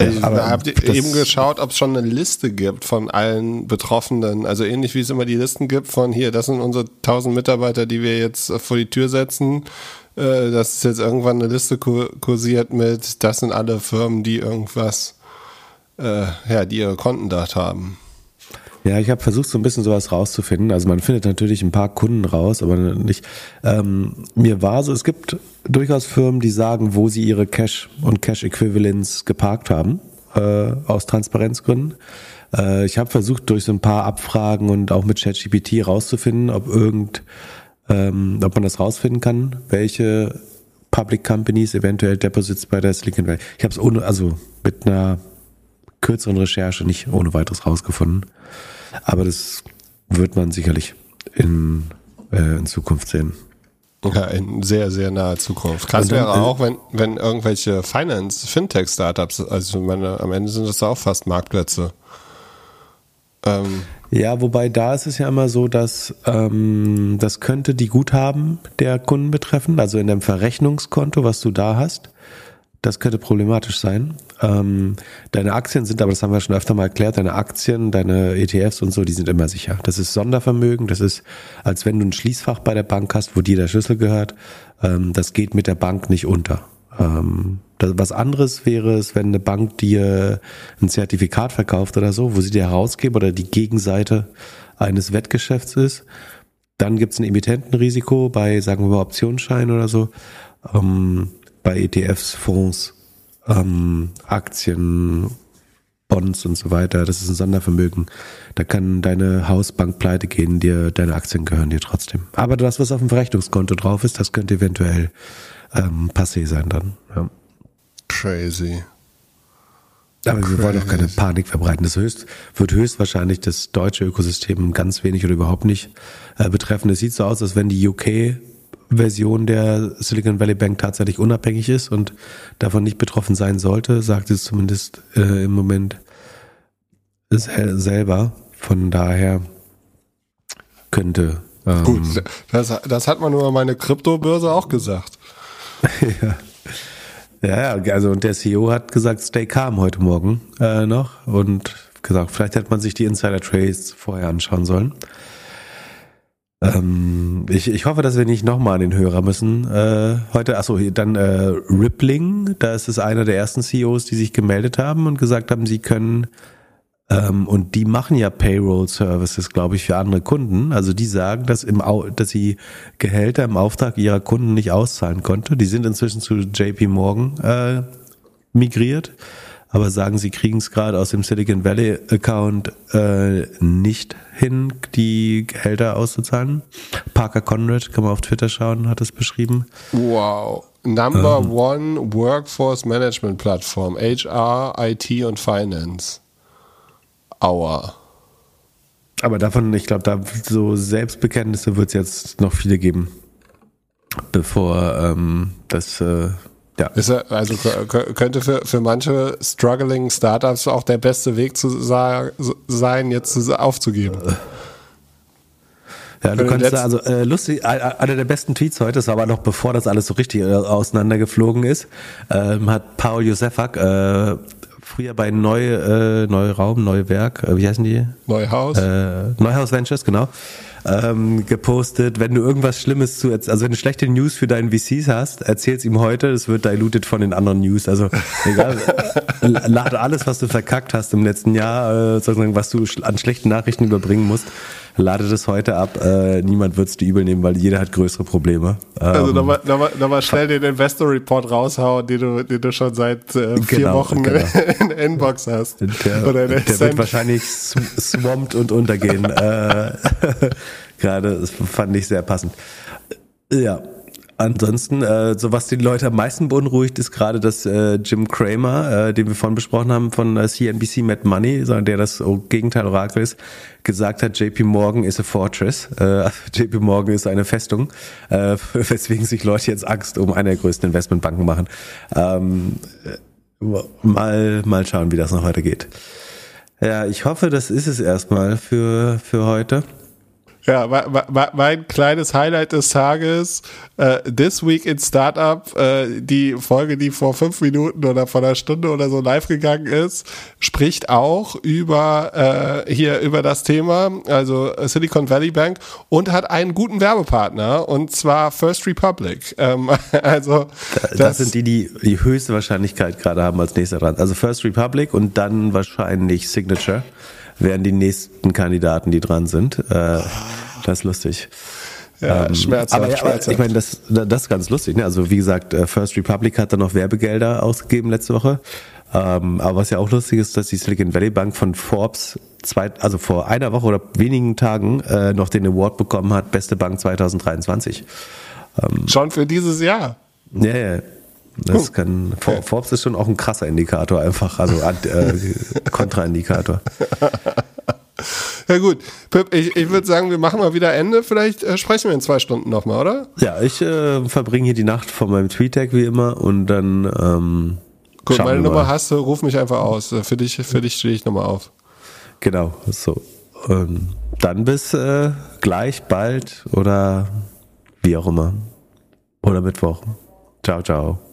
Ich aber habt ihr eben geschaut, ob es schon eine Liste gibt von allen Betroffenen? Also ähnlich wie es immer die Listen gibt von hier, das sind unsere 1000 Mitarbeiter, die wir jetzt vor die Tür setzen äh, dass jetzt irgendwann eine Liste kursiert mit, das sind alle Firmen, die irgendwas, äh, ja, die ihre Konten dort haben. Ja, ich habe versucht, so ein bisschen sowas rauszufinden. Also man findet natürlich ein paar Kunden raus, aber nicht. Ähm, mir war so, es gibt durchaus Firmen, die sagen, wo sie ihre Cash und Cash Equivalents geparkt haben, äh, aus Transparenzgründen. Äh, ich habe versucht, durch so ein paar Abfragen und auch mit ChatGPT rauszufinden, ob irgend ähm, ob man das rausfinden kann, welche Public Companies eventuell Deposits bei der Silicon Valley. Ich habe es ohne, also mit einer kürzeren Recherche nicht ohne weiteres rausgefunden. Aber das wird man sicherlich in, äh, in Zukunft sehen. Ja, in sehr, sehr naher Zukunft. Krass wäre äh, auch, wenn, wenn irgendwelche Finance, Fintech-Startups, also meine, am Ende sind das auch fast Marktplätze. Ähm, Ja, wobei da ist es ja immer so, dass ähm, das könnte die Guthaben der Kunden betreffen, also in dem Verrechnungskonto, was du da hast. Das könnte problematisch sein. Ähm, deine Aktien sind, aber das haben wir schon öfter mal erklärt, deine Aktien, deine ETFs und so, die sind immer sicher. Das ist Sondervermögen, das ist, als wenn du ein Schließfach bei der Bank hast, wo dir der Schlüssel gehört. Ähm, das geht mit der Bank nicht unter. Ähm, was anderes wäre es, wenn eine Bank dir ein Zertifikat verkauft oder so, wo sie dir herausgeben oder die Gegenseite eines Wettgeschäfts ist. Dann gibt es ein Emittentenrisiko bei, sagen wir mal, Optionsscheinen oder so. Ähm, bei ETFs, Fonds, ähm, Aktien, Bonds und so weiter. Das ist ein Sondervermögen. Da kann deine Hausbank pleite gehen, dir, deine Aktien gehören dir trotzdem. Aber das, was auf dem Verrechnungskonto drauf ist, das könnte eventuell ähm, passé sein dann. Ja. Crazy. Aber wir wollen auch keine Panik verbreiten. Das höchst, wird höchstwahrscheinlich das deutsche Ökosystem ganz wenig oder überhaupt nicht äh, betreffen. Es sieht so aus, als wenn die UK-Version der Silicon Valley Bank tatsächlich unabhängig ist und davon nicht betroffen sein sollte, sagt es zumindest äh, im Moment sel selber. Von daher könnte. Ähm, Gut, das, das hat man nur meine Kryptobörse auch gesagt. ja. Ja, also und der CEO hat gesagt, stay calm heute Morgen äh, noch und gesagt, vielleicht hätte man sich die Insider Trades vorher anschauen sollen. Ähm, ich, ich hoffe, dass wir nicht nochmal an den Hörer müssen äh, heute. Achso, dann äh, Rippling, da ist es einer der ersten CEOs, die sich gemeldet haben und gesagt haben, sie können und die machen ja Payroll-Services, glaube ich, für andere Kunden. Also die sagen, dass, im, Au dass sie Gehälter im Auftrag ihrer Kunden nicht auszahlen konnte. Die sind inzwischen zu JP Morgan äh, migriert, aber sagen, sie kriegen es gerade aus dem Silicon Valley Account äh, nicht hin, die Gehälter auszuzahlen. Parker Conrad, kann man auf Twitter schauen, hat es beschrieben. Wow. Number ähm. one Workforce Management Plattform, HR, IT und Finance. Aua. Aber davon, ich glaube, da so Selbstbekenntnisse wird es jetzt noch viele geben, bevor ähm, das äh, ja. Ist er, also könnte für, für manche struggling Startups auch der beste Weg zu sein, jetzt aufzugeben. Ja, du kannst da, also äh, lustig, einer der besten Tweets heute, das war aber noch bevor das alles so richtig äh, auseinandergeflogen ist, ähm, hat Paul Josefak äh, früher bei Neu, äh, Neuraum, Neuwerk, äh, wie heißen die? Neuhaus. Äh, Neuhaus Ventures, genau. Ähm, gepostet, wenn du irgendwas Schlimmes zu, also wenn du schlechte News für deinen VCs hast, erzähl's ihm heute, es wird diluted von den anderen News. Also egal, lade alles, was du verkackt hast im letzten Jahr, äh, sozusagen, was du an schlechten Nachrichten überbringen musst, lade das heute ab. Äh, niemand wird es dir übel nehmen, weil jeder hat größere Probleme. Also ähm, nochmal, nochmal, nochmal schnell den Investor Report raushauen, den du, den du schon seit äh, vier genau, Wochen genau. in der Inbox hast. Der, Oder der, der wird wahrscheinlich swamped und untergehen. äh, Gerade, das fand ich sehr passend. Ja, Ansonsten, äh, so was die Leute am meisten beunruhigt, ist gerade, dass äh, Jim Cramer, äh, den wir vorhin besprochen haben von äh, CNBC Mad Money, der das Gegenteil Orakel ist, gesagt hat, JP Morgan is a fortress. Äh, JP Morgan ist eine Festung, äh, weswegen sich Leute jetzt Angst um eine der größten Investmentbanken machen. Ähm, mal, mal schauen, wie das noch weitergeht. Ja, ich hoffe, das ist es erstmal für, für heute. Ja, mein kleines Highlight des Tages, äh, This Week in Startup, äh, die Folge, die vor fünf Minuten oder vor einer Stunde oder so live gegangen ist, spricht auch über äh, hier über das Thema, also Silicon Valley Bank und hat einen guten Werbepartner und zwar First Republic. Ähm, also das, das, sind die, die die höchste Wahrscheinlichkeit gerade haben als nächster dran. Also First Republic und dann wahrscheinlich Signature wären die nächsten Kandidaten, die dran sind. Äh, das ist lustig. Ja, ähm, schmerzhaft, aber, ja, aber ich meine, das, das ist ganz lustig. Ne? Also wie gesagt, äh, First Republic hat dann noch Werbegelder ausgegeben letzte Woche. Ähm, aber was ja auch lustig ist, dass die Silicon Valley Bank von Forbes zwei, also vor einer Woche oder wenigen Tagen äh, noch den Award bekommen hat, beste Bank 2023. Ähm, Schon für dieses Jahr. Ja, ja. Das kann, Forbes ist schon auch ein krasser Indikator einfach, also äh, Kontraindikator. Ja gut, Pip, ich, ich würde sagen, wir machen mal wieder Ende. Vielleicht äh, sprechen wir in zwei Stunden nochmal, oder? Ja, ich äh, verbringe hier die Nacht vor meinem Tweet-Tag wie immer und dann ähm, Gut, meine Nummer hast du, ruf mich einfach aus. Für dich, für dich stehe ich nochmal auf. Genau, so. ähm, dann bis äh, gleich, bald oder wie auch immer. Oder Mittwoch. Ciao, ciao.